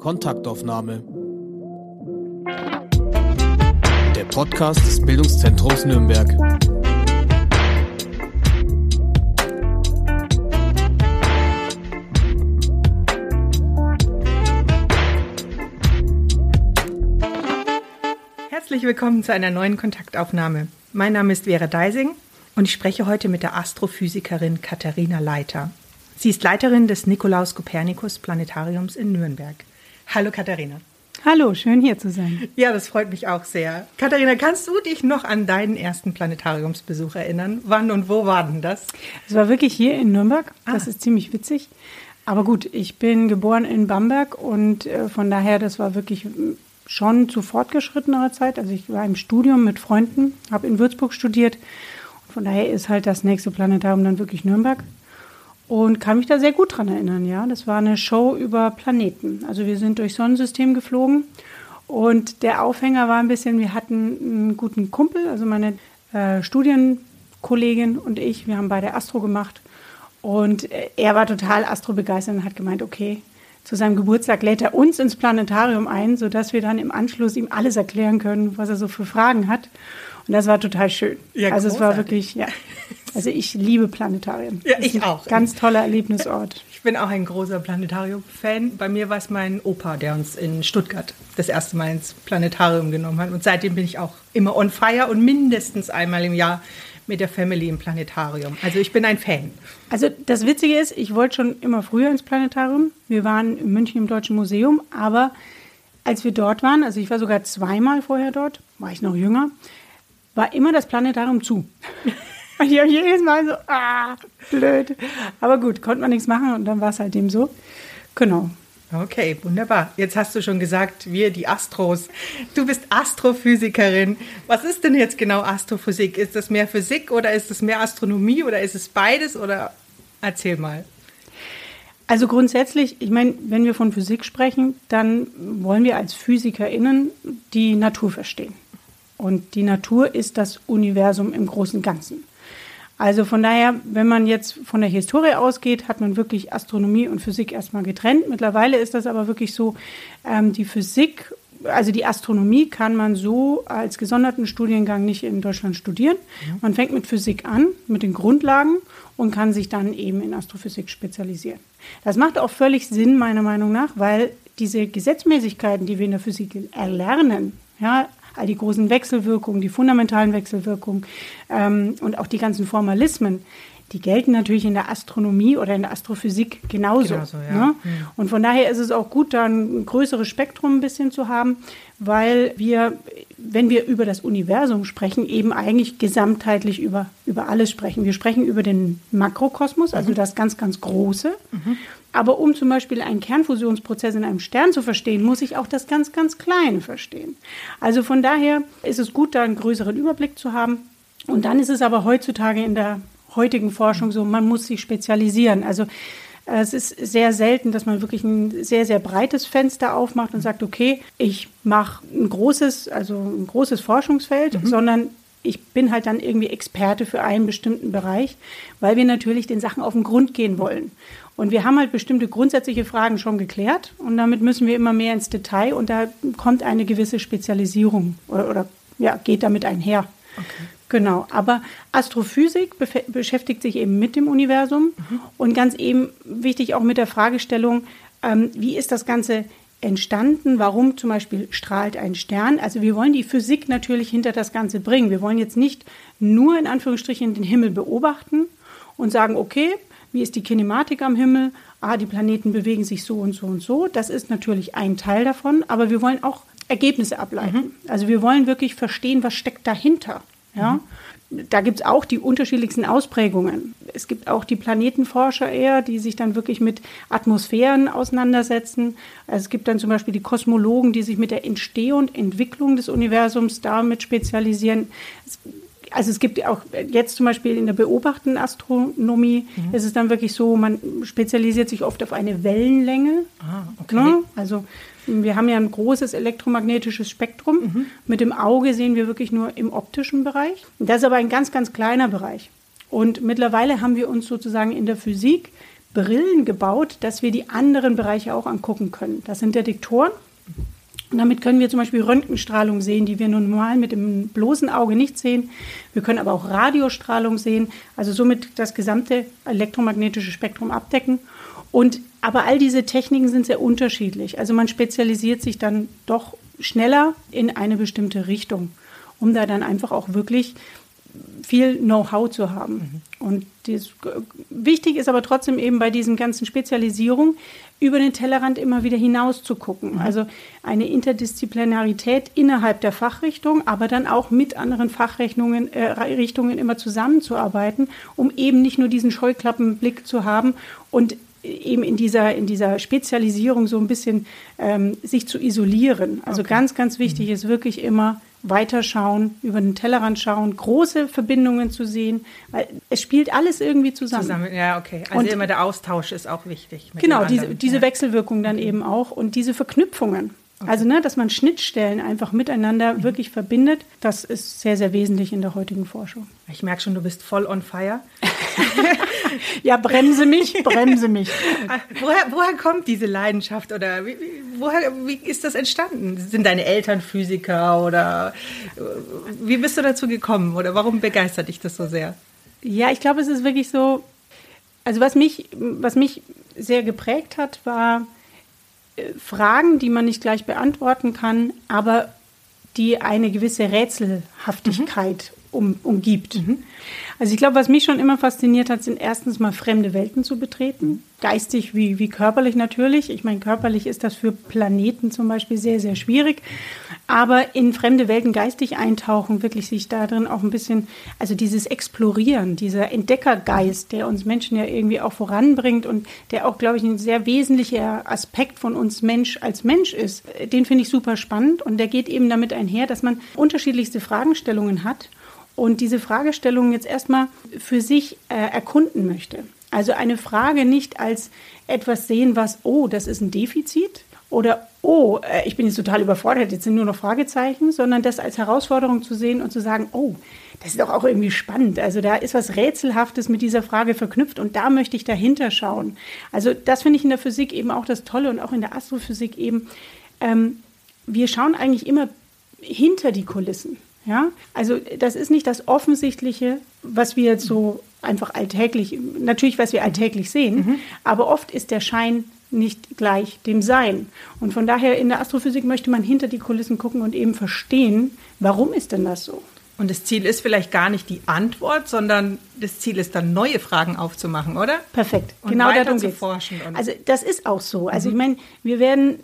Kontaktaufnahme. Der Podcast des Bildungszentrums Nürnberg. Herzlich willkommen zu einer neuen Kontaktaufnahme. Mein Name ist Vera Deising und ich spreche heute mit der Astrophysikerin Katharina Leiter. Sie ist Leiterin des Nikolaus Kopernikus Planetariums in Nürnberg. Hallo Katharina. Hallo, schön hier zu sein. Ja, das freut mich auch sehr. Katharina, kannst du dich noch an deinen ersten Planetariumsbesuch erinnern? Wann und wo war denn das? Es war wirklich hier in Nürnberg. Das ah. ist ziemlich witzig. Aber gut, ich bin geboren in Bamberg und äh, von daher, das war wirklich schon zu fortgeschrittener Zeit. Also ich war im Studium mit Freunden, habe in Würzburg studiert. Und von daher ist halt das nächste Planetarium dann wirklich Nürnberg. Und kann mich da sehr gut dran erinnern, ja. Das war eine Show über Planeten. Also wir sind durch Sonnensystem geflogen. Und der Aufhänger war ein bisschen, wir hatten einen guten Kumpel, also meine äh, Studienkollegin und ich, wir haben beide Astro gemacht. Und äh, er war total astrobegeistert und hat gemeint, okay, zu seinem Geburtstag lädt er uns ins Planetarium ein, sodass wir dann im Anschluss ihm alles erklären können, was er so für Fragen hat. Und das war total schön. Ja, also großartig. es war wirklich, ja. Also ich liebe Planetarien. Ja, ich auch. Ganz toller Erlebnisort. Ich bin auch ein großer Planetarium-Fan. Bei mir war es mein Opa, der uns in Stuttgart das erste Mal ins Planetarium genommen hat. Und seitdem bin ich auch immer on fire und mindestens einmal im Jahr mit der Family im Planetarium. Also ich bin ein Fan. Also das Witzige ist, ich wollte schon immer früher ins Planetarium. Wir waren in München im Deutschen Museum, aber als wir dort waren, also ich war sogar zweimal vorher dort, war ich noch jünger, war immer das Planetarium zu. Und ich habe jedes Mal so, ah, blöd. Aber gut, konnte man nichts machen und dann war es halt dem so. Genau. Okay, wunderbar. Jetzt hast du schon gesagt, wir die Astros. Du bist Astrophysikerin. Was ist denn jetzt genau Astrophysik? Ist das mehr Physik oder ist es mehr Astronomie oder ist es beides oder erzähl mal. Also grundsätzlich, ich meine, wenn wir von Physik sprechen, dann wollen wir als PhysikerInnen die Natur verstehen. Und die Natur ist das Universum im großen und Ganzen. Also von daher, wenn man jetzt von der Historie ausgeht, hat man wirklich Astronomie und Physik erstmal getrennt. Mittlerweile ist das aber wirklich so, ähm, die Physik, also die Astronomie kann man so als gesonderten Studiengang nicht in Deutschland studieren. Man fängt mit Physik an, mit den Grundlagen und kann sich dann eben in Astrophysik spezialisieren. Das macht auch völlig Sinn, meiner Meinung nach, weil diese Gesetzmäßigkeiten, die wir in der Physik erlernen, ja, all die großen Wechselwirkungen, die fundamentalen Wechselwirkungen ähm, und auch die ganzen Formalismen, die gelten natürlich in der Astronomie oder in der Astrophysik genauso. genauso ja. ne? mhm. Und von daher ist es auch gut, da ein größeres Spektrum ein bisschen zu haben, weil wir, wenn wir über das Universum sprechen, eben eigentlich gesamtheitlich über, über alles sprechen. Wir sprechen über den Makrokosmos, also mhm. das ganz, ganz Große. Mhm. Aber um zum Beispiel einen Kernfusionsprozess in einem Stern zu verstehen, muss ich auch das ganz, ganz Kleine verstehen. Also von daher ist es gut, da einen größeren Überblick zu haben. Und dann ist es aber heutzutage in der heutigen Forschung so, man muss sich spezialisieren. Also äh, es ist sehr selten, dass man wirklich ein sehr, sehr breites Fenster aufmacht und sagt, okay, ich mache ein großes, also ein großes Forschungsfeld, mhm. sondern ich bin halt dann irgendwie Experte für einen bestimmten Bereich, weil wir natürlich den Sachen auf den Grund gehen wollen. Und wir haben halt bestimmte grundsätzliche Fragen schon geklärt und damit müssen wir immer mehr ins Detail und da kommt eine gewisse Spezialisierung oder, oder ja, geht damit einher. Okay. Genau, aber Astrophysik beschäftigt sich eben mit dem Universum mhm. und ganz eben wichtig auch mit der Fragestellung, ähm, wie ist das Ganze entstanden, warum zum Beispiel strahlt ein Stern. Also wir wollen die Physik natürlich hinter das Ganze bringen. Wir wollen jetzt nicht nur in Anführungsstrichen den Himmel beobachten und sagen, okay, wie ist die Kinematik am Himmel? Ah, die Planeten bewegen sich so und so und so. Das ist natürlich ein Teil davon, aber wir wollen auch Ergebnisse ableiten. Mhm. Also wir wollen wirklich verstehen, was steckt dahinter. Ja? Mhm da gibt es auch die unterschiedlichsten Ausprägungen. Es gibt auch die Planetenforscher eher, die sich dann wirklich mit Atmosphären auseinandersetzen. Also es gibt dann zum Beispiel die Kosmologen, die sich mit der Entstehung und Entwicklung des Universums damit spezialisieren. Also es gibt auch jetzt zum Beispiel in der beobachtenden Astronomie mhm. ist es dann wirklich so, man spezialisiert sich oft auf eine Wellenlänge. Ah, okay. Ne? Also wir haben ja ein großes elektromagnetisches Spektrum. Mhm. Mit dem Auge sehen wir wirklich nur im optischen Bereich. Das ist aber ein ganz, ganz kleiner Bereich. Und mittlerweile haben wir uns sozusagen in der Physik Brillen gebaut, dass wir die anderen Bereiche auch angucken können. Das sind Detektoren. Und damit können wir zum Beispiel Röntgenstrahlung sehen, die wir normal mit dem bloßen Auge nicht sehen. Wir können aber auch Radiostrahlung sehen, also somit das gesamte elektromagnetische Spektrum abdecken. Und aber all diese Techniken sind sehr unterschiedlich. Also man spezialisiert sich dann doch schneller in eine bestimmte Richtung, um da dann einfach auch wirklich viel Know-how zu haben. Mhm. Und dies, wichtig ist aber trotzdem eben bei diesen ganzen Spezialisierungen über den Tellerrand immer wieder hinaus zu gucken. Mhm. Also eine Interdisziplinarität innerhalb der Fachrichtung, aber dann auch mit anderen Fachrichtungen äh, Richtungen immer zusammenzuarbeiten, um eben nicht nur diesen Scheuklappenblick zu haben und eben in dieser, in dieser Spezialisierung so ein bisschen ähm, sich zu isolieren. Also okay. ganz, ganz wichtig mhm. ist wirklich immer weiterschauen, über den Tellerrand schauen, große Verbindungen zu sehen, weil es spielt alles irgendwie zusammen. Zusammen, ja, okay. Also und immer der Austausch ist auch wichtig. genau, diese, diese. Wechselwirkung dann eben auch und diese Verknüpfungen. Okay. Also, ne, dass man Schnittstellen einfach miteinander mhm. wirklich verbindet, das ist sehr, sehr wesentlich in der heutigen Forschung. Ich merke schon, du bist voll on fire. ja, bremse mich, bremse mich. woher, woher kommt diese Leidenschaft oder wie, woher, wie ist das entstanden? Sind deine Eltern Physiker oder äh, wie bist du dazu gekommen oder warum begeistert dich das so sehr? Ja, ich glaube, es ist wirklich so, also was mich, was mich sehr geprägt hat, war, Fragen, die man nicht gleich beantworten kann, aber die eine gewisse Rätselhaftigkeit mhm. um, umgibt. Mhm. Also ich glaube, was mich schon immer fasziniert hat, sind erstens mal fremde Welten zu betreten. Geistig wie, wie körperlich natürlich. Ich meine, körperlich ist das für Planeten zum Beispiel sehr, sehr schwierig. Aber in fremde Welten geistig eintauchen, wirklich sich da drin auch ein bisschen, also dieses Explorieren, dieser Entdeckergeist, der uns Menschen ja irgendwie auch voranbringt und der auch, glaube ich, ein sehr wesentlicher Aspekt von uns Mensch als Mensch ist, den finde ich super spannend. Und der geht eben damit einher, dass man unterschiedlichste Fragestellungen hat und diese Fragestellung jetzt erstmal für sich äh, erkunden möchte. Also eine Frage nicht als etwas sehen, was, oh, das ist ein Defizit oder, oh, äh, ich bin jetzt total überfordert, jetzt sind nur noch Fragezeichen, sondern das als Herausforderung zu sehen und zu sagen, oh, das ist doch auch irgendwie spannend. Also da ist was Rätselhaftes mit dieser Frage verknüpft und da möchte ich dahinter schauen. Also das finde ich in der Physik eben auch das Tolle und auch in der Astrophysik eben. Ähm, wir schauen eigentlich immer hinter die Kulissen. Ja, also das ist nicht das Offensichtliche, was wir jetzt so einfach alltäglich, natürlich, was wir alltäglich sehen, mhm. aber oft ist der Schein nicht gleich dem Sein. Und von daher in der Astrophysik möchte man hinter die Kulissen gucken und eben verstehen, warum ist denn das so? Und das Ziel ist vielleicht gar nicht die Antwort, sondern das Ziel ist dann neue Fragen aufzumachen, oder? Perfekt. Und genau darum zu forschen. also das ist auch so. Also mhm. ich meine, wir werden,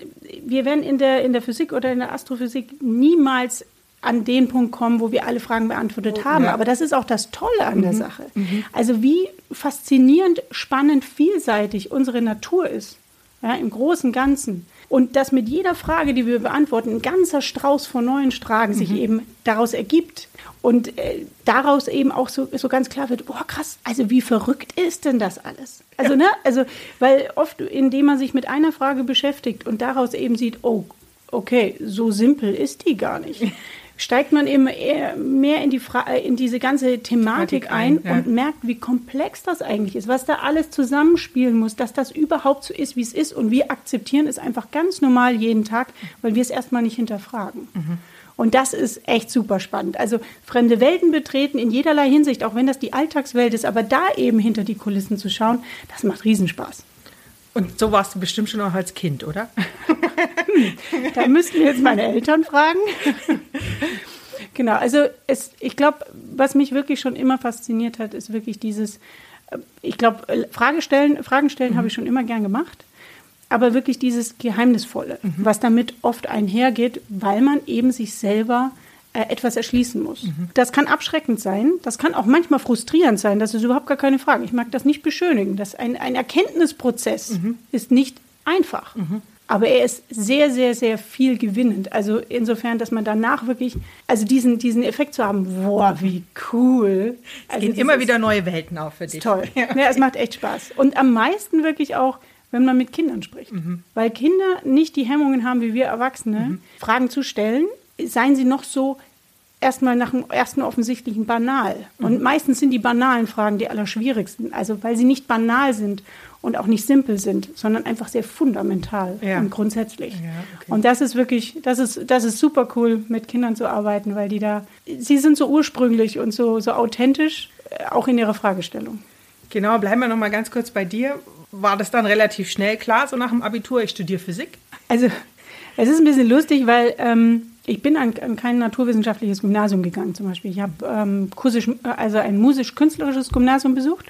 wir werden in der, in der Physik oder in der Astrophysik niemals an den Punkt kommen, wo wir alle Fragen beantwortet haben. Ja. Aber das ist auch das Tolle an mhm. der Sache. Mhm. Also wie faszinierend, spannend, vielseitig unsere Natur ist. Ja, Im großen Ganzen. Und dass mit jeder Frage, die wir beantworten, ein ganzer Strauß von neuen Fragen mhm. sich eben daraus ergibt. Und äh, daraus eben auch so, so ganz klar wird, boah, krass, also wie verrückt ist denn das alles? Also, ja. ne, also, weil oft, indem man sich mit einer Frage beschäftigt und daraus eben sieht, oh, okay, so simpel ist die gar nicht. steigt man eben eher mehr in, die Fra äh, in diese ganze Thematik ein, ja. und merkt, wie komplex das eigentlich ist, was da alles zusammenspielen muss, dass das überhaupt so ist, wie es ist. Und wir akzeptieren es einfach ganz normal jeden Tag, weil wir es erstmal nicht hinterfragen. Mhm. Und das ist echt super spannend. Also fremde Welten betreten in jederlei Hinsicht, auch wenn das die Alltagswelt ist, aber da eben hinter die Kulissen zu schauen, das macht Riesenspaß. Und so warst du bestimmt schon auch als Kind, oder? da müssten wir jetzt meine Eltern fragen. genau, also es, ich glaube, was mich wirklich schon immer fasziniert hat, ist wirklich dieses, äh, ich glaube, äh, Frage stellen, Fragen stellen mhm. habe ich schon immer gern gemacht, aber wirklich dieses Geheimnisvolle, mhm. was damit oft einhergeht, weil man eben sich selber etwas erschließen muss. Mhm. Das kann abschreckend sein, das kann auch manchmal frustrierend sein, das ist überhaupt gar keine Frage. Ich mag das nicht beschönigen. Das ein, ein Erkenntnisprozess mhm. ist nicht einfach. Mhm. Aber er ist sehr, sehr, sehr viel gewinnend. Also insofern, dass man danach wirklich, also diesen, diesen Effekt zu haben, boah, wie cool. Es also gehen immer wieder neue Welten auf für dich. Toll. Ja. ja, es macht echt Spaß. Und am meisten wirklich auch, wenn man mit Kindern spricht. Mhm. Weil Kinder nicht die Hemmungen haben wie wir Erwachsene, mhm. Fragen zu stellen, seien sie noch so erstmal nach dem ersten offensichtlichen banal. Und mhm. meistens sind die banalen Fragen die allerschwierigsten, also weil sie nicht banal sind und auch nicht simpel sind, sondern einfach sehr fundamental Ja. und grundsätzlich. Ja, okay. Und das ist wirklich, das ist, das ist super cool, mit Kindern zu arbeiten, weil die da, sie sind so ursprünglich und so, so authentisch, äh, auch in ihrer Fragestellung. Genau, bleiben wir noch mal ganz kurz bei dir. War das dann relativ schnell klar, so nach dem Abitur, ich studiere Physik? Also, es ist ein bisschen lustig, weil ähm, ich bin an, an kein naturwissenschaftliches Gymnasium gegangen zum Beispiel. Ich habe ähm, kursisch, also ein musisch-künstlerisches Gymnasium besucht.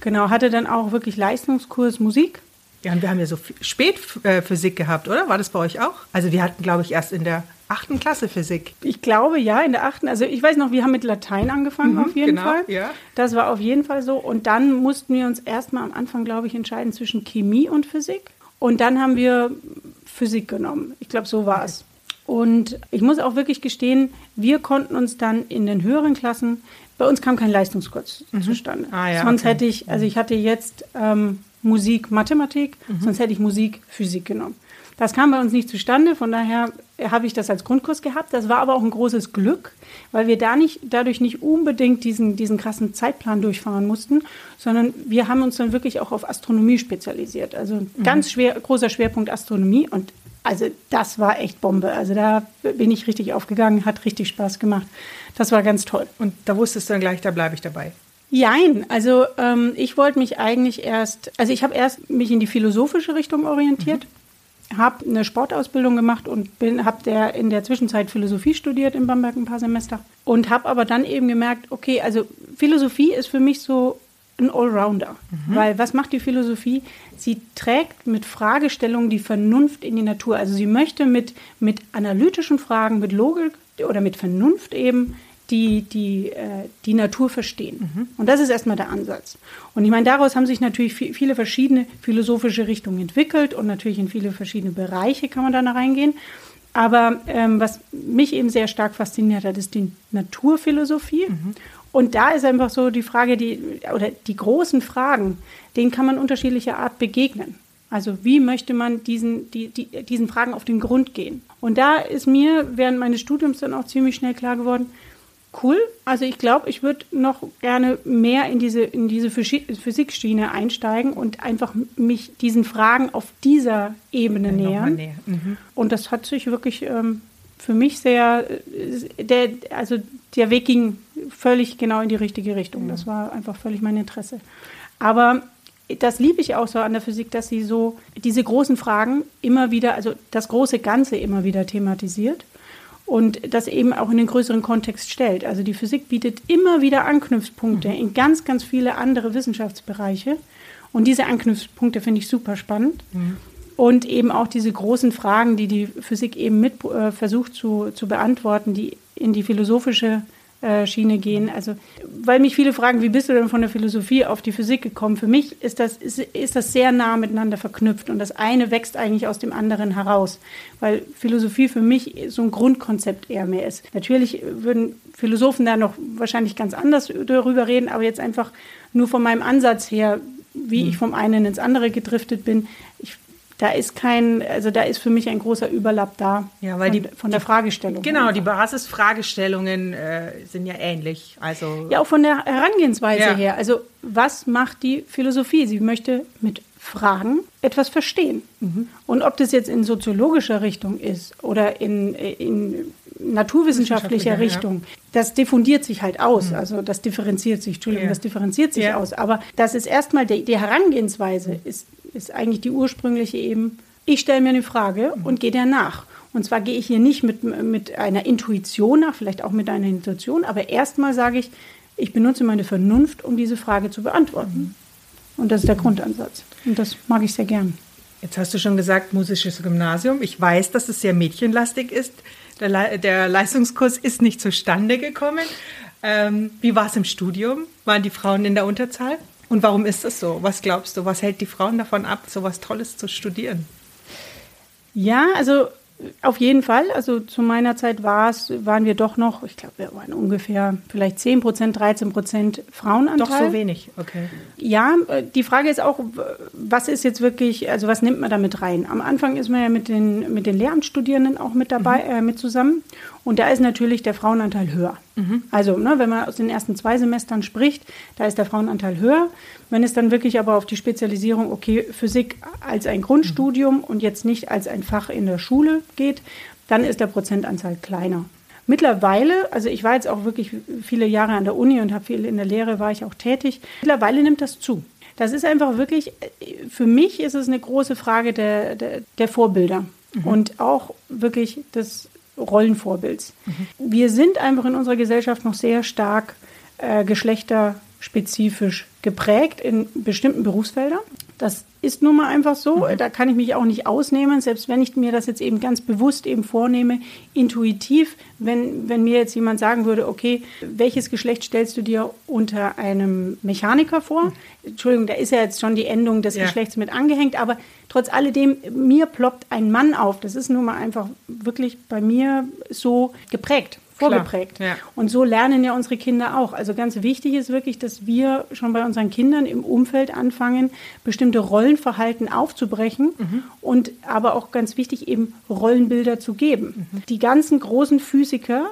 Genau, hatte dann auch wirklich Leistungskurs Musik. Ja, und wir haben ja so spät äh, Physik gehabt, oder? War das bei euch auch? Also wir hatten, glaube ich, erst in der achten Klasse Physik. Ich glaube, ja, in der achten. Also ich weiß noch, wir haben mit Latein angefangen Mhm, auf jeden genau, Fall. ja. Das war auf jeden Fall so. Und dann mussten wir uns erstmal am Anfang, glaube ich, entscheiden zwischen Chemie und Physik. Und dann haben wir Physik genommen. Ich glaube, so war es. Und ich muss auch wirklich gestehen, wir konnten uns dann in den höheren Klassen, bei uns kam kein Leistungskurs zustande. Ah, ja, sonst okay. hätte ich, also ich hatte jetzt ähm, Musik, Mathematik, Mhm. sonst hätte ich Musik, Physik genommen. Das kam bei uns nicht zustande, von daher habe ich das als Grundkurs gehabt. Das war aber auch ein großes Glück, weil wir da nicht, dadurch nicht unbedingt diesen, diesen krassen Zeitplan durchfahren mussten, sondern wir haben uns dann wirklich auch auf Astronomie spezialisiert. Also ein ganz schwer, großer Schwerpunkt Astronomie und also das war echt Bombe. Also da bin ich richtig aufgegangen, hat richtig Spaß gemacht. Das war ganz toll. Und da wusstest du dann gleich, da bleibe ich dabei. Jein, also ähm, ich wollte mich eigentlich erst, also ich habe erst mich in die philosophische Richtung orientiert, habe eine Sportausbildung gemacht und bin, habe der in der Zwischenzeit Philosophie studiert in Bamberg ein paar Semester und habe aber dann eben gemerkt, okay, also Philosophie ist für mich so ein Allrounder, weil was macht die Philosophie? Sie trägt mit Fragestellungen die Vernunft in die Natur. Also sie möchte mit, mit analytischen Fragen, mit Logik oder mit Vernunft eben die, die, äh, die Natur verstehen. Und das ist erstmal der Ansatz. Und ich meine, daraus haben sich natürlich vi- viele verschiedene philosophische Richtungen entwickelt und natürlich in viele verschiedene Bereiche kann man da reingehen. Aber ähm, was mich eben sehr stark fasziniert hat, ist die Naturphilosophie. Und da ist einfach so die Frage, die, oder die großen Fragen, denen kann man unterschiedlicher Art begegnen. Also wie möchte man diesen, die, die, diesen Fragen auf den Grund gehen? Und da ist mir während meines Studiums dann auch ziemlich schnell klar geworden, cool. Also ich glaube, ich würde noch gerne mehr in diese, in diese Physi- Physikschiene einsteigen und einfach mich diesen Fragen auf dieser Ebene Nochmal nähern. näher. Mhm. Und das hat sich wirklich ähm, für mich sehr, äh, der, also der Weg ging völlig genau in die richtige Richtung. Das war einfach völlig mein Interesse. Aber das liebe ich auch so an der Physik, dass sie so diese großen Fragen immer wieder, also das große Ganze immer wieder thematisiert und das eben auch in den größeren Kontext stellt. Also die Physik bietet immer wieder Anknüpfpunkte in ganz, ganz viele andere Wissenschaftsbereiche. Und diese Anknüpfpunkte finde ich super spannend. Und eben auch diese großen Fragen, die die Physik eben mit äh, versucht zu, zu beantworten, die in die philosophische äh, Schiene gehen. Also, weil mich viele fragen, wie bist du denn von der Philosophie auf die Physik gekommen? Für mich ist das, ist, ist das sehr nah miteinander verknüpft und das eine wächst eigentlich aus dem anderen heraus, weil Philosophie für mich so ein Grundkonzept eher mehr ist. Natürlich würden Philosophen da noch wahrscheinlich ganz anders darüber reden, aber jetzt einfach nur von meinem Ansatz her, wie ich vom einen ins andere gedriftet bin, ich, da ist kein, also da ist für mich ein großer Überlapp da Ja, weil von, die- von der Fragestellung. Genau, die einfach. Basisfragestellungen äh, sind ja ähnlich. Also Ja, auch von der Herangehensweise Ja. her. Also, was macht die Philosophie? Sie möchte mit Fragen etwas verstehen. Mhm. Und ob das jetzt in soziologischer Richtung ist oder in, in naturwissenschaftlicher Wissenschaftlicher, Richtung, das diffundiert sich halt aus. Also, das differenziert sich, Entschuldigung, Mhm. Ja. das differenziert sich Ja. aus. Aber das ist erstmal die, die Herangehensweise, ist, ist eigentlich die ursprüngliche eben. Ich stelle mir eine Frage und gehe der nach. Und zwar gehe ich hier nicht mit, mit einer Intuition nach, vielleicht auch mit einer Intuition, aber erstmal sage ich, ich benutze meine Vernunft, um diese Frage zu beantworten. Und das ist der Grundansatz. Und das mag ich sehr gern. Jetzt hast du schon gesagt, musisches Gymnasium. Ich weiß, dass es sehr mädchenlastig ist. Der, Le der Leistungskurs ist nicht zustande gekommen. Ähm, wie war es im Studium? Waren die Frauen in der Unterzahl? Und warum ist das so? Was glaubst du? Was hält die Frauen davon ab, so was Tolles zu studieren? Ja, also auf jeden Fall. Also zu meiner Zeit war es, waren wir doch noch, ich glaube, wir waren ungefähr vielleicht 10 Prozent, 13 Prozent Frauenanteil. Doch so wenig, okay. Ja, äh, die Frage ist auch, was ist jetzt wirklich, also was nimmt man da mit rein? Am Anfang ist man ja mit den, mit den Lehramtsstudierenden auch mit dabei, äh, mit zusammen. Und da ist natürlich der Frauenanteil höher. Mhm. Also, ne, wenn man aus den ersten zwei Semestern spricht, da ist der Frauenanteil höher. Wenn es dann wirklich aber auf die Spezialisierung, okay, Physik als ein Grundstudium mhm. und jetzt nicht als ein Fach in der Schule geht, dann ist der Prozentanteil kleiner. Mittlerweile, also ich war jetzt auch wirklich viele Jahre an der Uni und habe viel in der Lehre, war ich auch tätig. Mittlerweile nimmt das zu. Das ist einfach wirklich, für mich ist es eine große Frage der, der, der Vorbilder mhm. und auch wirklich des Rollenvorbilds. Mhm. Wir sind einfach in unserer Gesellschaft noch sehr stark äh, geschlechterspezifisch geprägt in bestimmten Berufsfeldern. Das ist nun mal einfach so. Da kann ich mich auch nicht ausnehmen, selbst wenn ich mir das jetzt eben ganz bewusst eben vornehme, intuitiv, wenn, wenn mir jetzt jemand sagen würde, okay, welches Geschlecht stellst du dir unter einem Mechaniker vor? Entschuldigung, da ist ja jetzt schon die Endung des ja. Geschlechts mit angehängt, aber trotz alledem, mir ploppt ein Mann auf. Das ist nun mal einfach wirklich bei mir so geprägt vorgeprägt. Ja. Und so lernen ja unsere Kinder auch. Also ganz wichtig ist wirklich, dass wir schon bei unseren Kindern im Umfeld anfangen, bestimmte Rollenverhalten aufzubrechen mhm. und aber auch ganz wichtig eben Rollenbilder zu geben. Mhm. Die ganzen großen Physiker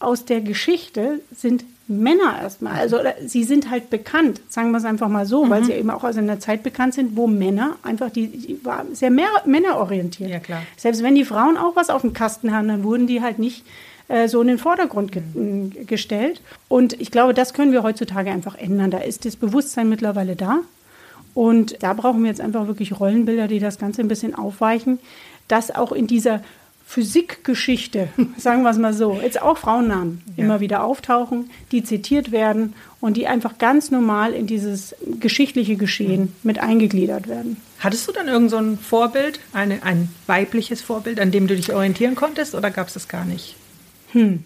aus der Geschichte sind Männer erstmal. Also sie sind halt bekannt, sagen wir es einfach mal so, mhm. weil sie eben auch aus einer Zeit bekannt sind, wo Männer einfach, die, die waren sehr mehr männerorientiert. Ja, klar. Selbst wenn die Frauen auch was auf dem Kasten haben, dann wurden die halt nicht äh, so in den Vordergrund ge gestellt. Und ich glaube, das können wir heutzutage einfach ändern. Da ist das Bewusstsein mittlerweile da. Und da brauchen wir jetzt einfach wirklich Rollenbilder, die das Ganze ein bisschen aufweichen, dass auch in dieser Physikgeschichte, sagen wir es mal so, jetzt auch Frauennamen ja. immer wieder auftauchen, die zitiert werden und die einfach ganz normal in dieses geschichtliche Geschehen mit eingegliedert werden. Hattest du dann irgend so ein Vorbild, eine, ein weibliches Vorbild, an dem du dich orientieren konntest oder gab es das gar nicht? Hm.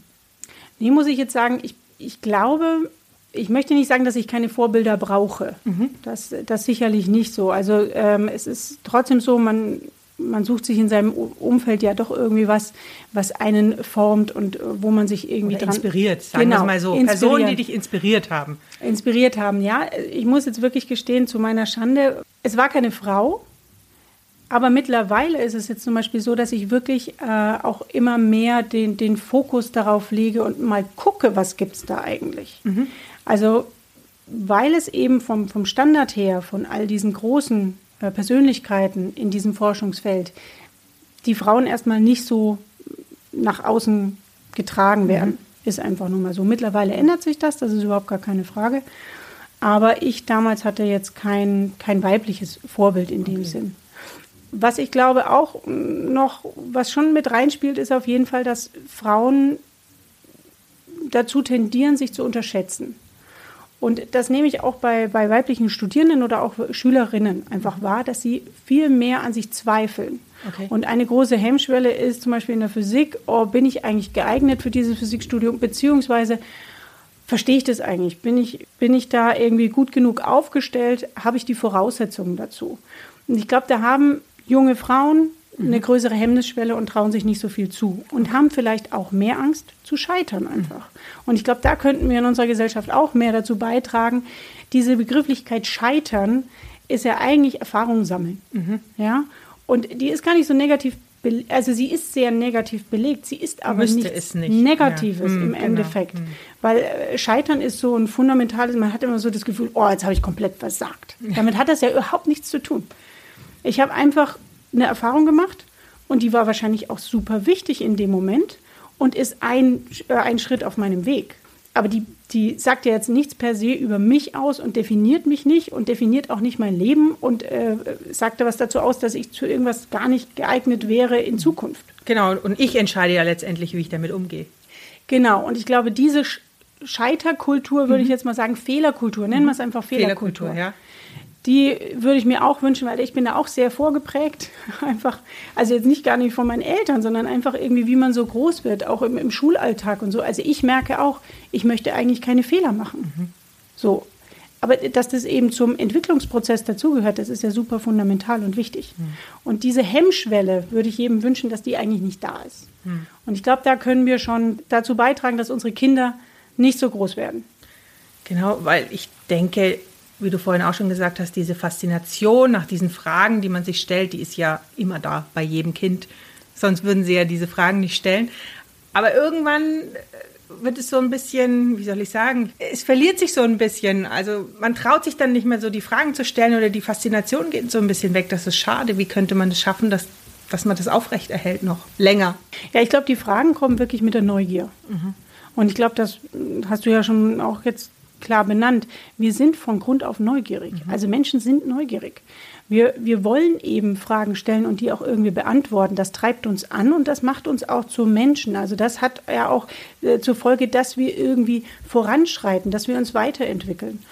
Nee, muss ich jetzt sagen, ich, ich glaube, ich möchte nicht sagen, dass ich keine Vorbilder brauche. Mhm. Das, das sicherlich nicht so. Also ähm, es ist trotzdem so, man, man sucht sich in seinem Umfeld ja doch irgendwie was, was einen formt und äh, wo man sich irgendwie Oder dran inspiriert, sagen genau, wir mal so. Personen, die dich inspiriert haben. Inspiriert haben, ja. Ich muss jetzt wirklich gestehen, zu meiner Schande, es war keine Frau, aber mittlerweile ist es jetzt zum Beispiel so, dass ich wirklich äh, auch immer mehr den, den Fokus darauf lege und mal gucke, was gibt es da eigentlich. Mhm. Also weil es eben vom, vom Standard her, von all diesen großen äh, Persönlichkeiten in diesem Forschungsfeld, die Frauen erstmal nicht so nach außen getragen werden. Mhm. Ist einfach nur mal so. Mittlerweile ändert sich das, das ist überhaupt gar keine Frage. Aber ich damals hatte jetzt kein, kein weibliches Vorbild in dem okay. Sinn. Was ich glaube auch noch, was schon mit reinspielt, ist auf jeden Fall, dass Frauen dazu tendieren, sich zu unterschätzen. Und das nehme ich auch bei, bei weiblichen Studierenden oder auch Schülerinnen einfach wahr, dass sie viel mehr an sich zweifeln. Okay. Und eine große Hemmschwelle ist zum Beispiel in der Physik, oh, bin ich eigentlich geeignet für dieses Physikstudium, beziehungsweise verstehe ich das eigentlich? Bin ich, bin ich da irgendwie gut genug aufgestellt? Habe ich die Voraussetzungen dazu? Und ich glaube, da haben junge Frauen eine mhm. größere Hemmnisschwelle und trauen sich nicht so viel zu und haben vielleicht auch mehr Angst zu scheitern einfach. Und ich glaube, da könnten wir in unserer Gesellschaft auch mehr dazu beitragen. Diese Begrifflichkeit Scheitern ist ja eigentlich Erfahrung sammeln. Mhm. Ja? Und die ist gar nicht so negativ, also sie ist sehr negativ belegt, sie ist aber nichts nicht. Negatives ja. hm, im genau. Endeffekt. Hm. Weil äh, Scheitern ist so ein fundamentales, man hat immer so das Gefühl, oh, jetzt habe ich komplett versagt. Damit hat das ja überhaupt nichts zu tun. Ich habe einfach eine Erfahrung gemacht und die war wahrscheinlich auch super wichtig in dem Moment und ist ein, äh, ein Schritt auf meinem Weg. Aber die, die sagt ja jetzt nichts per se über mich aus und definiert mich nicht und definiert auch nicht mein Leben und äh, sagt da was dazu aus, dass ich zu irgendwas gar nicht geeignet wäre in Zukunft. Genau, und ich entscheide ja letztendlich, wie ich damit umgehe. Genau, und ich glaube, diese Scheiterkultur, würde mhm. ich jetzt mal sagen, Fehlerkultur, nennen wir es einfach Fehlerkultur. Fehlerkultur ja die würde ich mir auch wünschen, weil ich bin da auch sehr vorgeprägt. Einfach, also jetzt nicht gar nicht von meinen Eltern, sondern einfach irgendwie, wie man so groß wird, auch im, im Schulalltag und so. Also ich merke auch, ich möchte eigentlich keine Fehler machen. Mhm. So. Aber dass das eben zum Entwicklungsprozess dazugehört, das ist ja super fundamental und wichtig. Mhm. Und diese Hemmschwelle würde ich jedem wünschen, dass die eigentlich nicht da ist. Mhm. Und ich glaube, da können wir schon dazu beitragen, dass unsere Kinder nicht so groß werden. Genau, weil ich denke, wie du vorhin auch schon gesagt hast, diese Faszination nach diesen Fragen, die man sich stellt, die ist ja immer da bei jedem Kind. Sonst würden sie ja diese Fragen nicht stellen. Aber irgendwann äh, wird es so ein bisschen, wie soll ich sagen, es verliert sich so ein bisschen. Also man traut sich dann nicht mehr so die Fragen zu stellen oder die Faszination geht so ein bisschen weg. Das ist schade. Wie könnte man es das schaffen, dass, dass man das aufrechterhält noch länger? Ja, ich glaube, die Fragen kommen wirklich mit der Neugier. Mhm. Und ich glaube, das hast du ja schon auch jetzt klar benannt. Wir sind von Grund auf neugierig. Mhm. Also Menschen sind neugierig. Wir, wir wollen eben Fragen stellen und die auch irgendwie beantworten. Das treibt uns an und das macht uns auch zu Menschen. Also das hat ja auch äh, zur Folge, dass wir irgendwie voranschreiten, dass wir uns weiterentwickeln.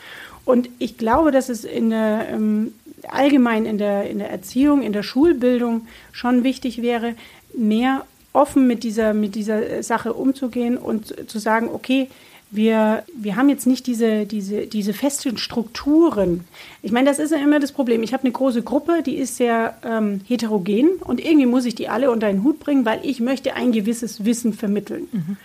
Und ich glaube, dass es in der, ähm, allgemein in der, in der Erziehung, in der Schulbildung schon wichtig wäre, mehr offen mit dieser, mit dieser Sache umzugehen und zu sagen, okay, wir, wir haben jetzt nicht diese, diese, diese festen Strukturen. Ich meine, das ist ja immer das Problem. Ich habe eine große Gruppe, die ist sehr ähm, heterogen und irgendwie muss ich die alle unter einen Hut bringen, weil ich möchte ein gewisses Wissen vermitteln. Mhm.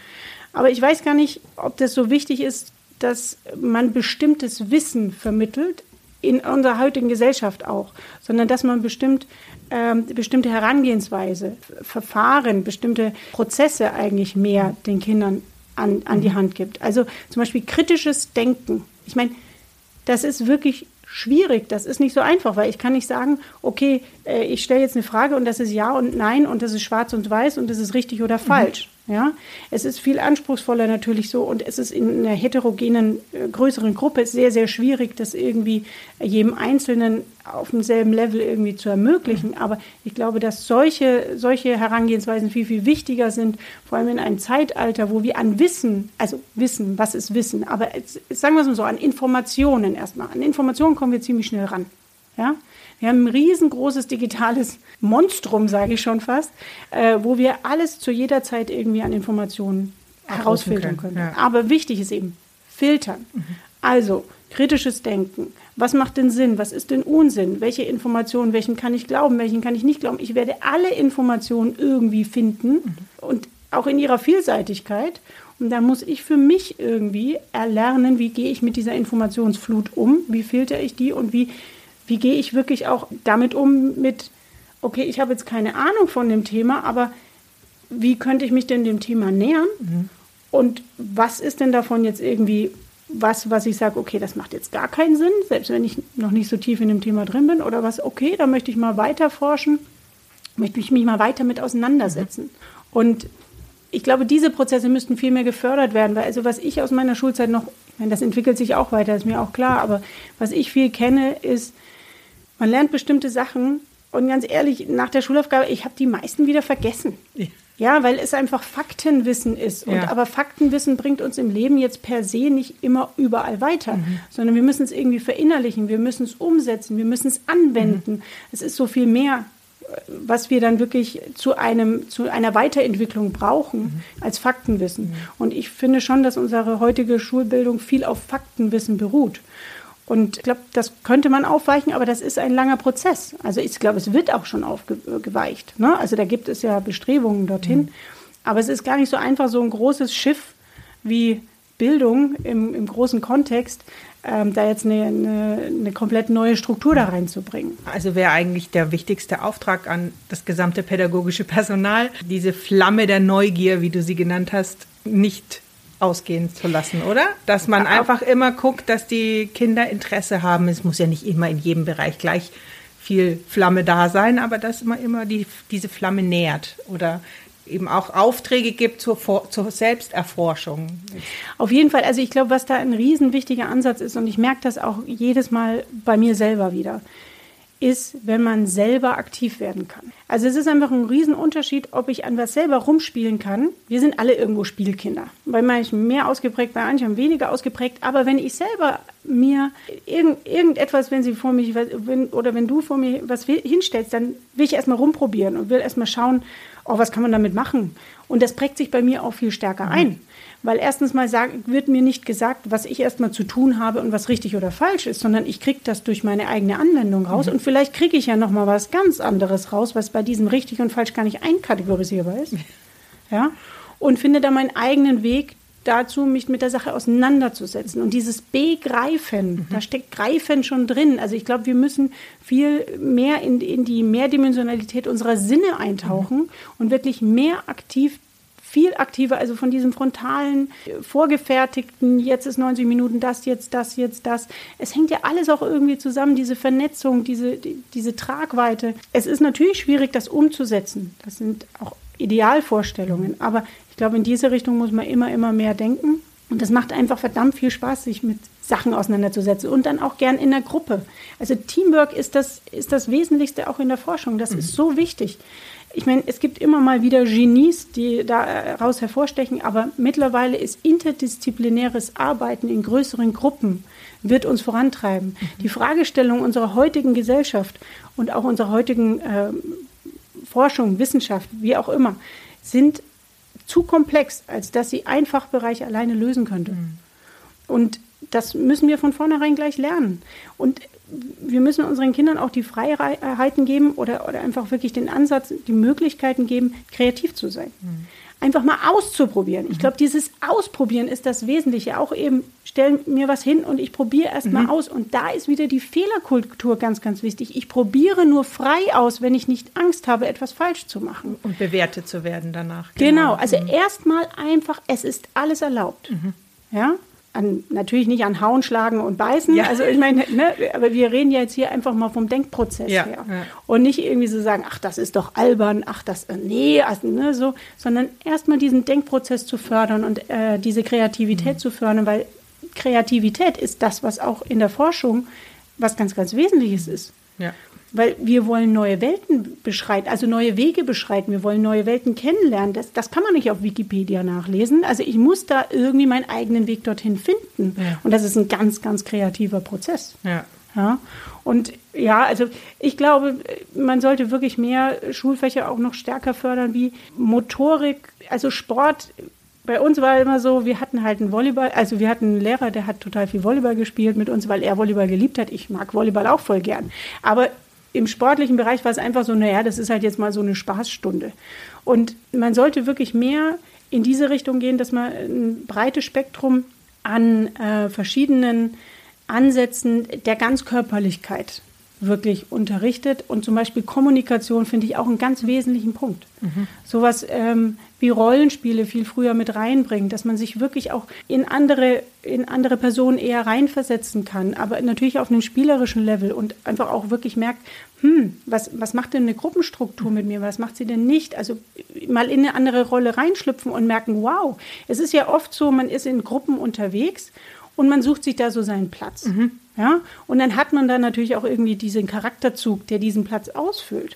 Aber ich weiß gar nicht, ob das so wichtig ist, dass man bestimmtes Wissen vermittelt, in unserer heutigen Gesellschaft auch, sondern dass man bestimmt ähm, bestimmte Herangehensweise, Verfahren, bestimmte Prozesse eigentlich mehr den Kindern an, an die mhm. Hand gibt. Also zum Beispiel kritisches Denken. Ich meine, das ist wirklich schwierig, das ist nicht so einfach, weil ich kann nicht sagen, okay, äh, ich stelle jetzt eine Frage und das ist ja und nein und das ist schwarz und weiß und das ist richtig oder mhm. falsch. Ja, es ist viel anspruchsvoller natürlich so und es ist in einer heterogenen äh, größeren Gruppe sehr sehr schwierig, das irgendwie jedem Einzelnen auf demselben Level irgendwie zu ermöglichen. Mhm. Aber ich glaube, dass solche solche Herangehensweisen viel viel wichtiger sind, vor allem in einem Zeitalter, wo wir an Wissen, also Wissen, was ist Wissen, aber jetzt, sagen wir es mal so, an Informationen erstmal, an Informationen kommen wir ziemlich schnell ran. Ja, wir haben ein riesengroßes digitales Monstrum, sage ich schon fast, äh, wo wir alles zu jeder Zeit irgendwie an Informationen herausfiltern können. können. Ja. Aber wichtig ist eben filtern. Mhm. Also kritisches Denken. Was macht denn Sinn? Was ist denn Unsinn? Welche Informationen, welchen kann ich glauben, welchen kann ich nicht glauben? Ich werde alle Informationen irgendwie finden mhm. und auch in ihrer Vielseitigkeit. Und da muss ich für mich irgendwie erlernen, wie gehe ich mit dieser Informationsflut um, wie filter ich die und wie wie gehe ich wirklich auch damit um mit, okay, ich habe jetzt keine Ahnung von dem Thema, aber wie könnte ich mich denn dem Thema nähern? Mhm. Und was ist denn davon jetzt irgendwie was, was ich sage, okay, das macht jetzt gar keinen Sinn, selbst wenn ich noch nicht so tief in dem Thema drin bin, oder was, okay, da möchte ich mal weiter forschen, möchte ich mich mal weiter mit auseinandersetzen. Mhm. Und ich glaube, diese Prozesse müssten viel mehr gefördert werden, weil also was ich aus meiner Schulzeit noch, ich meine, das entwickelt sich auch weiter, ist mir auch klar, aber was ich viel kenne, ist, man lernt bestimmte Sachen und ganz ehrlich, nach der Schulaufgabe, ich habe die meisten wieder vergessen. Ja. ja. weil es einfach Faktenwissen ist. Und, ja. Aber Faktenwissen bringt uns im Leben jetzt per se nicht immer überall weiter, mhm. sondern wir müssen es irgendwie verinnerlichen, wir müssen es umsetzen, wir müssen es anwenden. Mhm. Es ist so viel mehr, was wir dann wirklich zu, einem, zu einer Weiterentwicklung brauchen mhm. als Faktenwissen. Mhm. Und ich finde schon, dass unsere heutige Schulbildung viel auf Faktenwissen beruht. Und ich glaube, das könnte man aufweichen, aber das ist ein langer Prozess. Also ich glaube, es wird auch schon aufgeweicht. Ne? Also da gibt es ja Bestrebungen dorthin. Mhm. Aber es ist gar nicht so einfach, so ein großes Schiff wie Bildung im, im großen Kontext, ähm, da jetzt eine, eine, eine, komplett neue Struktur da reinzubringen. Also wäre eigentlich der wichtigste Auftrag an das gesamte pädagogische Personal, diese Flamme der Neugier, wie du sie genannt hast, nicht ausgehen zu lassen, oder? Dass man einfach immer guckt, dass die Kinder Interesse haben. Es muss ja nicht immer in jedem Bereich gleich viel Flamme da sein, aber dass man immer die, diese Flamme nährt oder eben auch Aufträge gibt zur, zur Selbsterforschung. Auf jeden Fall. Also ich glaube, was da ein riesen wichtiger Ansatz ist, und ich merke das auch jedes Mal bei mir selber wieder, ist, wenn man selber aktiv werden kann. Also es ist einfach ein Riesenunterschied, ob ich an was selber rumspielen kann. Wir sind alle irgendwo Spielkinder. Bei manchen mehr ausgeprägt, bei manchen weniger ausgeprägt. Aber wenn ich selber mir irgend, irgendetwas, wenn sie vor mich wenn, oder wenn du vor mir was hinstellst, dann will ich erstmal rumprobieren und will erstmal schauen, oh, was kann man damit machen? Und das prägt sich bei mir auch viel stärker ein. Weil erstens mal sagen, wird mir nicht gesagt, was ich erstmal zu tun habe und was richtig oder falsch ist, sondern ich kriege das durch meine eigene Anwendung raus. Mhm. Und vielleicht kriege ich ja nochmal was ganz anderes raus, was bei diesem richtig und falsch gar nicht einkategorisierbar ist. Ja? Und finde da meinen eigenen Weg dazu, mich mit der Sache auseinanderzusetzen. Und dieses Begreifen, mhm. da steckt Greifen schon drin. Also ich glaube, wir müssen viel mehr in, in die Mehrdimensionalität unserer Sinne eintauchen mhm. und wirklich mehr aktiv viel aktiver, also von diesem frontalen, äh, vorgefertigten, jetzt ist 90 Minuten das, jetzt das, jetzt das. Es hängt ja alles auch irgendwie zusammen, diese Vernetzung, diese, die, diese Tragweite. Es ist natürlich schwierig, das umzusetzen. Das sind auch Idealvorstellungen. Aber ich glaube, in diese Richtung muss man immer, immer mehr denken. Und das macht einfach verdammt viel Spaß, sich mit Sachen auseinanderzusetzen und dann auch gern in der Gruppe. Also Teamwork ist das, ist das Wesentlichste auch in der Forschung. Das mhm. ist so wichtig. Ich meine, es gibt immer mal wieder Genies, die daraus hervorstechen, aber mittlerweile ist interdisziplinäres Arbeiten in größeren Gruppen wird uns vorantreiben. Mhm. Die Fragestellung unserer heutigen Gesellschaft und auch unserer heutigen äh, Forschung, Wissenschaft, wie auch immer, sind zu komplex, als dass sie ein Fachbereich alleine lösen könnte. Mhm. Und das müssen wir von vornherein gleich lernen. Und wir müssen unseren Kindern auch die Freiheiten geben oder, oder einfach wirklich den Ansatz, die Möglichkeiten geben, kreativ zu sein. Mhm einfach mal auszuprobieren. Ich glaube, dieses Ausprobieren ist das Wesentliche. Auch eben, stell mir was hin und ich probiere erst mal mhm. aus. Und da ist wieder die Fehlerkultur ganz, ganz wichtig. Ich probiere nur frei aus, wenn ich nicht Angst habe, etwas falsch zu machen. Und bewertet zu werden danach. Genau, genau. also mhm. erstmal einfach, es ist alles erlaubt. Mhm. Ja, an, natürlich nicht an Hauen, Schlagen und Beißen. Ja. Also ich meine, ne, aber wir reden ja jetzt hier einfach mal vom Denkprozess ja, her. Ja. Und nicht irgendwie so sagen, ach, das ist doch albern, ach, das, äh, nee, also, ne, so, sondern erstmal diesen Denkprozess zu fördern und äh, diese Kreativität mhm. zu fördern, weil Kreativität ist das, was auch in der Forschung was ganz, ganz Wesentliches ist. Ja. Weil wir wollen neue Welten beschreiten, also neue Wege beschreiten. Wir wollen neue Welten kennenlernen. Das, das kann man nicht auf Wikipedia nachlesen. Also ich muss da irgendwie meinen eigenen Weg dorthin finden. Ja. Und das ist ein ganz, ganz kreativer Prozess. Ja. Ja, und ja, also ich glaube, man sollte wirklich mehr Schulfächer auch noch stärker fördern, wie Motorik, also Sport. Bei uns war immer so, wir hatten halt einen Volleyball, also wir hatten einen Lehrer, der hat total viel Volleyball gespielt mit uns, weil er Volleyball geliebt hat. Ich mag Volleyball auch voll gern. Aber im sportlichen Bereich war es einfach so, naja, das ist halt jetzt mal so eine Spaßstunde. Und man sollte wirklich mehr in diese Richtung gehen, dass man ein breites Spektrum an äh, verschiedenen Ansätzen der Ganzkörperlichkeit wirklich unterrichtet. Und zum Beispiel Kommunikation finde ich auch einen ganz wesentlichen Punkt. Mhm. Sowas ähm, wie Rollenspiele viel früher mit reinbringen, dass man sich wirklich auch in andere, in andere Personen eher reinversetzen kann, aber natürlich auf einem spielerischen Level und einfach auch wirklich merkt, hm, was, was macht denn eine Gruppenstruktur mit mir, was macht sie denn nicht? Also mal in eine andere Rolle reinschlüpfen und merken, wow, es ist ja oft so, man ist in Gruppen unterwegs und man sucht sich da so seinen Platz. Mhm. Ja? Und dann hat man da natürlich auch irgendwie diesen Charakterzug, der diesen Platz ausfüllt.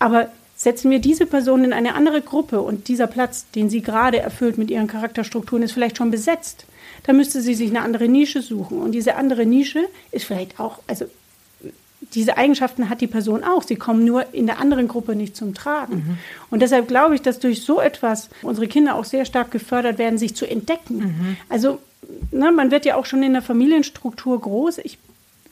Aber setzen wir diese Person in eine andere Gruppe und dieser Platz, den sie gerade erfüllt mit ihren Charakterstrukturen, ist vielleicht schon besetzt, dann müsste sie sich eine andere Nische suchen. Und diese andere Nische ist vielleicht auch, also diese Eigenschaften hat die Person auch. Sie kommen nur in der anderen Gruppe nicht zum Tragen. Mhm. Und deshalb glaube ich, dass durch so etwas unsere Kinder auch sehr stark gefördert werden, sich zu entdecken. Mhm. Also ne, man wird ja auch schon in der Familienstruktur groß. Ich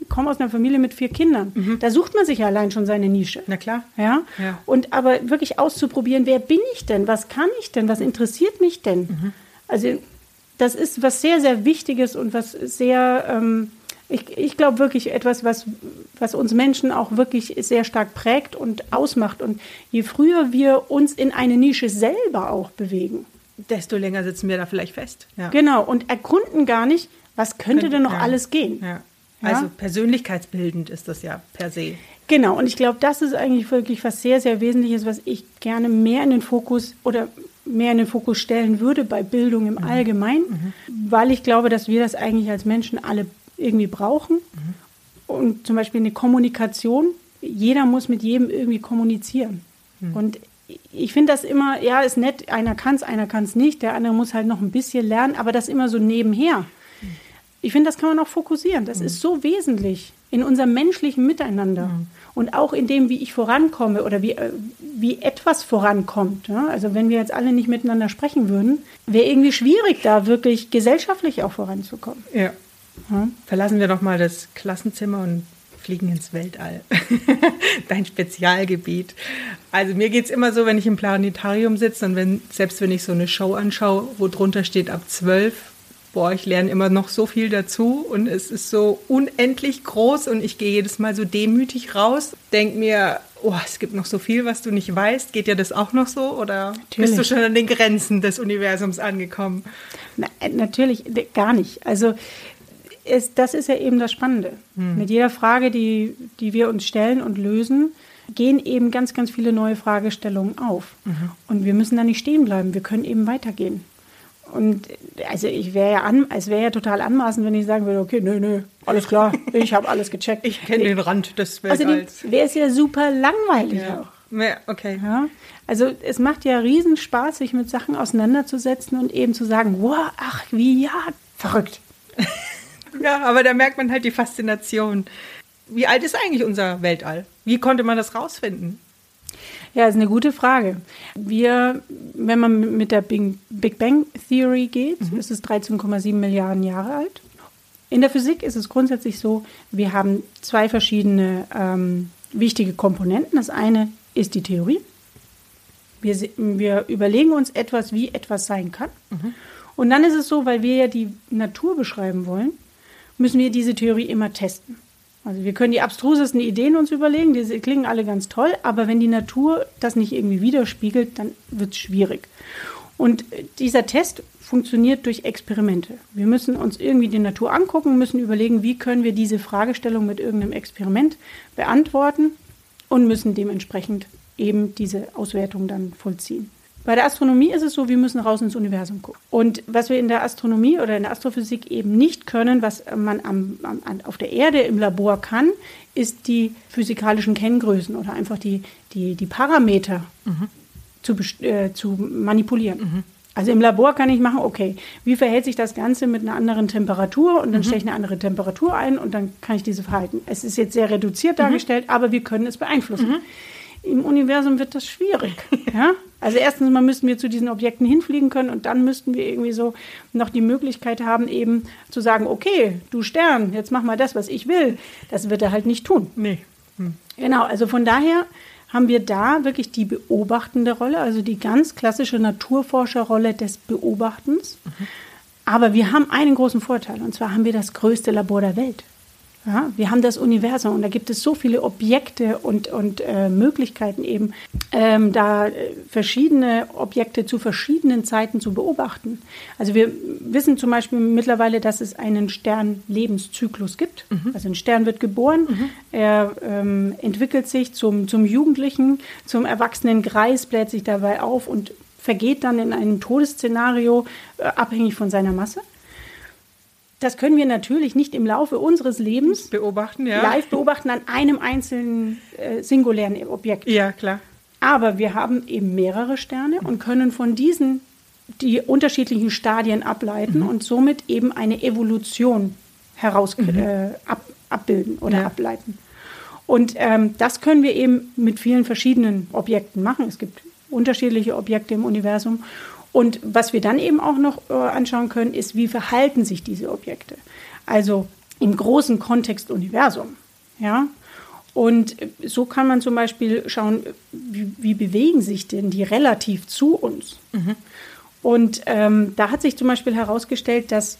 komme aus einer Familie mit vier Kindern. Mhm. Da sucht man sich ja allein schon seine Nische. Na klar. Ja? ja? Und aber wirklich auszuprobieren, wer bin ich denn? Was kann ich denn? Was interessiert mich denn? Mhm. Also das ist was sehr, sehr Wichtiges und was sehr, ähm, ich, ich glaube wirklich etwas, was, was uns Menschen auch wirklich sehr stark prägt und ausmacht. Und je früher wir uns in eine Nische selber auch bewegen, desto länger sitzen wir da vielleicht fest. Ja. Genau, und erkunden gar nicht, was könnte Kön denn noch ja. alles gehen. Ja. Also persönlichkeitsbildend ist das ja per se. Genau, und ich glaube, das ist eigentlich wirklich was sehr, sehr Wesentliches, was ich gerne mehr in den Fokus oder mehr in den Fokus stellen würde bei Bildung im mhm. Allgemeinen, mhm. weil ich glaube, dass wir das eigentlich als Menschen alle irgendwie brauchen. Mhm. Und zum Beispiel eine Kommunikation, jeder muss mit jedem irgendwie kommunizieren. Mhm. Und ich finde das immer, ja, ist nett, einer kann es, einer kann es nicht, der andere muss halt noch ein bisschen lernen, aber das immer so nebenher. Ich finde, das kann man auch fokussieren. Das mhm. ist so wesentlich in unserem menschlichen Miteinander mhm. und auch in dem, wie ich vorankomme oder wie, äh, wie etwas vorankommt. Ja? Also wenn wir jetzt alle nicht miteinander sprechen würden, wäre irgendwie schwierig, da wirklich gesellschaftlich auch voranzukommen. Ja. ja? Verlassen wir doch mal das Klassenzimmer und fliegen ins Weltall. Dein Spezialgebiet. Also mir geht es immer so, wenn ich im Planetarium sitze und wenn, selbst wenn ich so eine Show anschaue, wo drunter steht ab zwölf boah, ich lerne immer noch so viel dazu und es ist so unendlich groß und ich gehe jedes Mal so demütig raus, denke mir, oh, es gibt noch so viel, was du nicht weißt. Geht dir das auch noch so oder Natürlich. bist du schon an den Grenzen des Universums angekommen? Na, äh, natürlich gar nicht. Also es, das ist ja eben das Spannende. Mit jeder Frage, die, die wir uns stellen und lösen, gehen eben ganz, ganz viele neue Fragestellungen auf. Und wir müssen da nicht stehen bleiben. Wir können eben weitergehen. Und also ich wäre ja an, es wäre ja total anmaßend, wenn ich sagen würde, okay, nö, nö, alles klar, ich habe alles gecheckt. Ich kenne den Rand des Außerdem Weltalls. wäre es ja super langweilig Ja. auch. Okay. Ja? Also es macht ja riesen Spaß, sich mit Sachen auseinanderzusetzen und eben zu sagen, wow, ach wie, ja, verrückt. Ja, aber da merkt man halt die Faszination. Wie alt ist eigentlich unser Weltall? Wie konnte man das rausfinden? Ja, ist eine gute Frage. Wir, wenn man mit der Big, Bang Theory geht, ist es 13,7 Milliarden Jahre alt. In der Physik ist es grundsätzlich so, wir haben zwei verschiedene ähm, wichtige Komponenten. Das eine ist die Theorie. Wir, wir überlegen uns etwas, wie etwas sein kann. Und dann ist es so, weil wir ja die Natur beschreiben wollen, müssen wir diese Theorie immer testen. Also wir können die abstrusesten Ideen uns überlegen, die klingen alle ganz toll, aber wenn die Natur das nicht irgendwie widerspiegelt, dann wird es schwierig. Und äh, dieser Test funktioniert durch Experimente. Wir müssen uns irgendwie die Natur angucken, müssen überlegen, wie können wir diese Fragestellung mit irgendeinem Experiment beantworten und müssen dementsprechend eben diese Auswertung dann vollziehen. Bei der Astronomie ist es so, wir müssen raus ins Universum gucken. Und was wir in der Astronomie oder in der Astrophysik eben nicht können, was man am, am, auf der Erde im Labor kann, ist die physikalischen Kenngrößen oder einfach die, die, die Parameter zu, best- äh, zu manipulieren. Also im Labor kann ich machen, okay, wie verhält sich das Ganze mit einer anderen Temperatur und dann stelle ich eine andere Temperatur ein und dann kann ich diese verhalten. Es ist jetzt sehr reduziert dargestellt, aber wir können es beeinflussen. Im Universum wird das schwierig. Ja? Also erstens mal müssten wir zu diesen Objekten hinfliegen können und dann müssten wir irgendwie so noch die Möglichkeit haben, eben zu sagen, okay, du Stern, jetzt mach mal das, was ich will. Das wird er halt nicht tun. Nee. Genau, also von daher haben wir da wirklich die beobachtende Rolle, also die ganz klassische Naturforscherrolle des Beobachtens. Aber wir haben einen großen Vorteil, und zwar haben wir das größte Labor der Welt. Ja, wir haben das Universum und da gibt es so viele Objekte und, und äh, Möglichkeiten eben, ähm, da äh, verschiedene Objekte zu verschiedenen Zeiten zu beobachten. Also wir wissen zum Beispiel mittlerweile, dass es einen Sternlebenszyklus gibt. Also ein Stern wird geboren, er ähm, entwickelt sich zum, zum Jugendlichen, zum erwachsenen Greis, bläht sich dabei auf und vergeht dann in einem Todesszenario äh, abhängig von seiner Masse. Das können wir natürlich nicht im Laufe unseres Lebens Beobachten, ja. live beobachten an einem einzelnen äh, singulären Objekt. Ja, klar. Aber wir haben eben mehrere Sterne und können von diesen die unterschiedlichen Stadien ableiten und somit eben eine Evolution heraus äh, ab, abbilden oder Ja. ableiten. Und ähm, das können wir eben mit vielen verschiedenen Objekten machen. Es gibt unterschiedliche Objekte im Universum. Und was wir dann eben auch noch äh, anschauen können, ist, wie verhalten sich diese Objekte. Also im großen Kontext Universum. Ja? Und äh, so kann man zum Beispiel schauen, wie, wie bewegen sich denn die relativ zu uns. Und ähm, da hat sich zum Beispiel herausgestellt, dass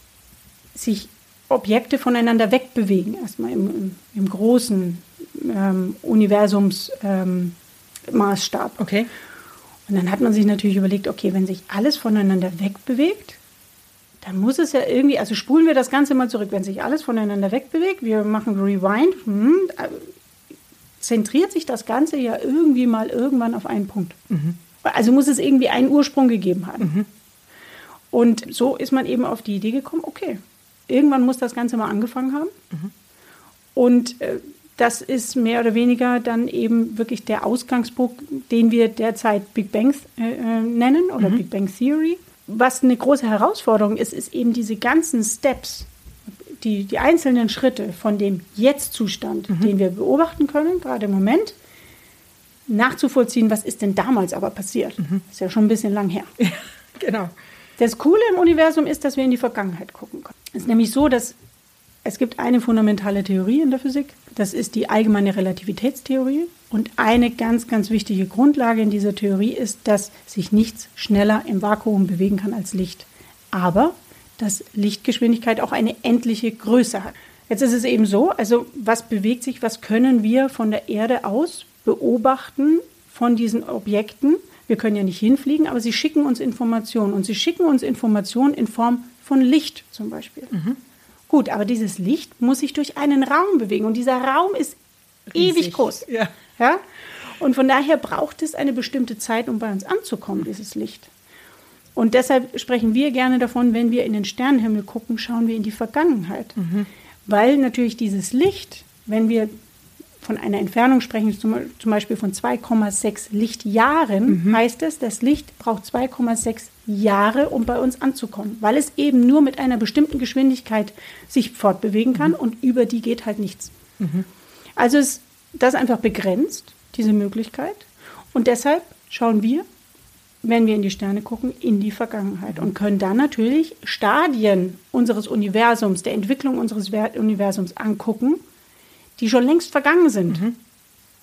sich Objekte voneinander wegbewegen, erstmal im, im, im großen ähm, Universumsmaßstab. Ähm. Okay. Und dann hat man sich natürlich überlegt, okay, wenn sich alles voneinander wegbewegt, dann muss es ja irgendwie, also spulen wir das Ganze mal zurück, wenn sich alles voneinander wegbewegt, wir machen Rewind, hm, äh, zentriert sich das Ganze ja irgendwie mal irgendwann auf einen Punkt. Also muss es irgendwie einen Ursprung gegeben haben. Und so ist man eben auf die Idee gekommen, okay, irgendwann muss das Ganze mal angefangen haben. Und äh, das ist mehr oder weniger dann eben wirklich der Ausgangspunkt, den wir derzeit Big Bang äh, äh, nennen oder Big Bang Theory. Was eine große Herausforderung ist, ist eben diese ganzen Steps, die, die einzelnen Schritte von dem Jetzt-Zustand, den wir beobachten können, gerade im Moment, nachzuvollziehen, was ist denn damals aber passiert. Ist ja schon ein bisschen lang her. Genau. Das Coole im Universum ist, dass wir in die Vergangenheit gucken können. Es ist nämlich so, dass es gibt eine fundamentale Theorie in der Physik. Das ist die allgemeine Relativitätstheorie. Und eine ganz, ganz wichtige Grundlage in dieser Theorie ist, dass sich nichts schneller im Vakuum bewegen kann als Licht. Aber dass Lichtgeschwindigkeit auch eine endliche Größe hat. Jetzt ist es eben so, also was bewegt sich, was können wir von der Erde aus beobachten von diesen Objekten? Wir können ja nicht hinfliegen, aber sie schicken uns Informationen und sie schicken uns Informationen in Form von Licht zum Beispiel. Mhm. Gut, aber dieses Licht muss sich durch einen Raum bewegen und dieser Raum ist Riesig. ewig groß. Ja. ja. Und von daher braucht es eine bestimmte Zeit, um bei uns anzukommen, dieses Licht. Und deshalb sprechen wir gerne davon, wenn wir in den Sternenhimmel gucken, schauen wir in die Vergangenheit. Mhm. Weil natürlich dieses Licht, wenn wir von einer Entfernung sprechen, zum Beispiel von 2,6 Lichtjahren, mhm. heißt es, das Licht braucht 2,6 Jahre, um bei uns anzukommen, weil es eben nur mit einer bestimmten Geschwindigkeit sich fortbewegen kann mhm. und über die geht halt nichts. Mhm. Also ist das einfach begrenzt, diese Möglichkeit. Und deshalb schauen wir, wenn wir in die Sterne gucken, in die Vergangenheit und können dann natürlich Stadien unseres Universums, der Entwicklung unseres Universums angucken, die schon längst vergangen sind, mhm.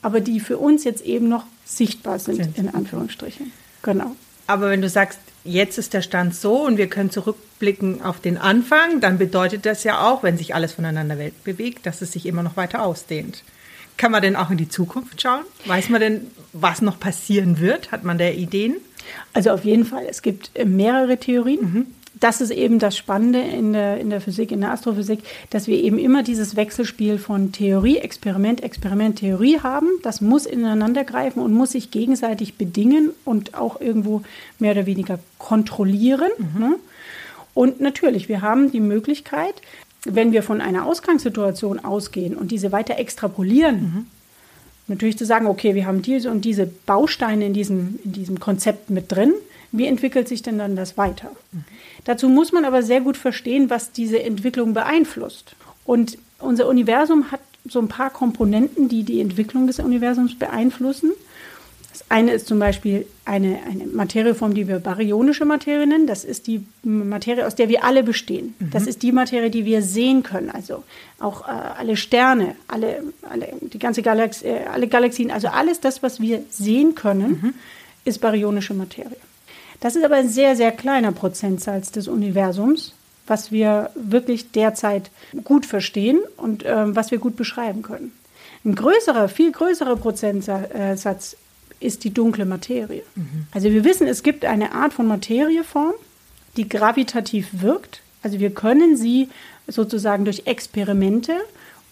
aber die für uns jetzt eben noch sichtbar sind, sind, in Anführungsstrichen. Genau. Aber wenn du sagst, jetzt ist der Stand so und wir können zurückblicken auf den Anfang, dann bedeutet das ja auch, wenn sich alles voneinander bewegt, dass es sich immer noch weiter ausdehnt. Kann man denn auch in die Zukunft schauen? Weiß man denn, was noch passieren wird? Hat man da Ideen? Also auf jeden Fall. Es gibt äh, mehrere Theorien. Mhm. Das ist eben das Spannende in der, in der Physik, in der Astrophysik, dass wir eben immer dieses Wechselspiel von Theorie, Experiment, Experiment, Theorie haben. Das muss ineinander greifen und muss sich gegenseitig bedingen und auch irgendwo mehr oder weniger kontrollieren. Mhm. Ne? Und natürlich, wir haben die Möglichkeit, wenn wir von einer Ausgangssituation ausgehen und diese weiter extrapolieren, mhm. natürlich zu sagen, okay, wir haben diese und diese Bausteine in diesem, in diesem Konzept mit drin. Wie entwickelt sich denn dann das weiter? Mhm. Dazu muss man aber sehr gut verstehen, was diese Entwicklung beeinflusst. Und unser Universum hat so ein paar Komponenten, die die Entwicklung des Universums beeinflussen. Das eine ist zum Beispiel eine, eine Materieform, die wir baryonische Materie nennen. Das ist die Materie, aus der wir alle bestehen. Mhm. Das ist die Materie, die wir sehen können. Also auch äh, alle Sterne, alle, alle, die ganze Galax äh, alle Galaxien, also alles das, was wir sehen können, mhm. ist baryonische Materie. Das ist aber ein sehr, sehr kleiner Prozentsatz des Universums, was wir wirklich derzeit gut verstehen und äh, was wir gut beschreiben können. Ein größerer, viel größerer Prozentsatz ist die dunkle Materie. Mhm. Also wir wissen, es gibt eine Art von Materieform, die gravitativ wirkt. Also wir können sie sozusagen durch Experimente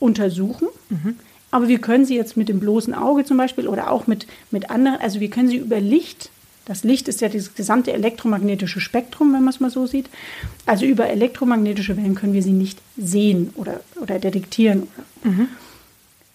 untersuchen. Mhm. Aber wir können sie jetzt mit dem bloßen Auge zum Beispiel oder auch mit, mit anderen, also wir können sie über Licht das Licht ist ja das gesamte elektromagnetische Spektrum, wenn man es mal so sieht. Also über elektromagnetische Wellen können wir sie nicht sehen oder, oder detektieren. Mhm.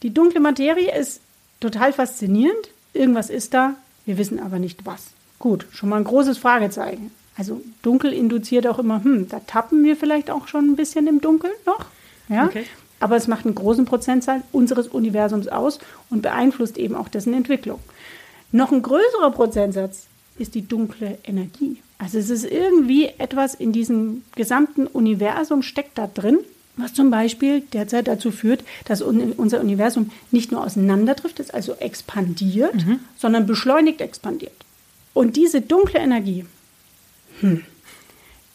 Die dunkle Materie ist total faszinierend. Irgendwas ist da, wir wissen aber nicht was. Gut, schon mal ein großes Fragezeichen. Also dunkel induziert auch immer, hm, da tappen wir vielleicht auch schon ein bisschen im Dunkeln noch. Ja? Okay. Aber es macht einen großen Prozentzahl unseres Universums aus und beeinflusst eben auch dessen Entwicklung. Noch ein größerer Prozentsatz ist die dunkle Energie. Also es ist irgendwie etwas in diesem gesamten Universum steckt da drin, was zum Beispiel derzeit dazu führt, dass unser Universum nicht nur auseinanderdriftet, also expandiert, mhm. sondern beschleunigt expandiert. Und diese dunkle Energie, hm,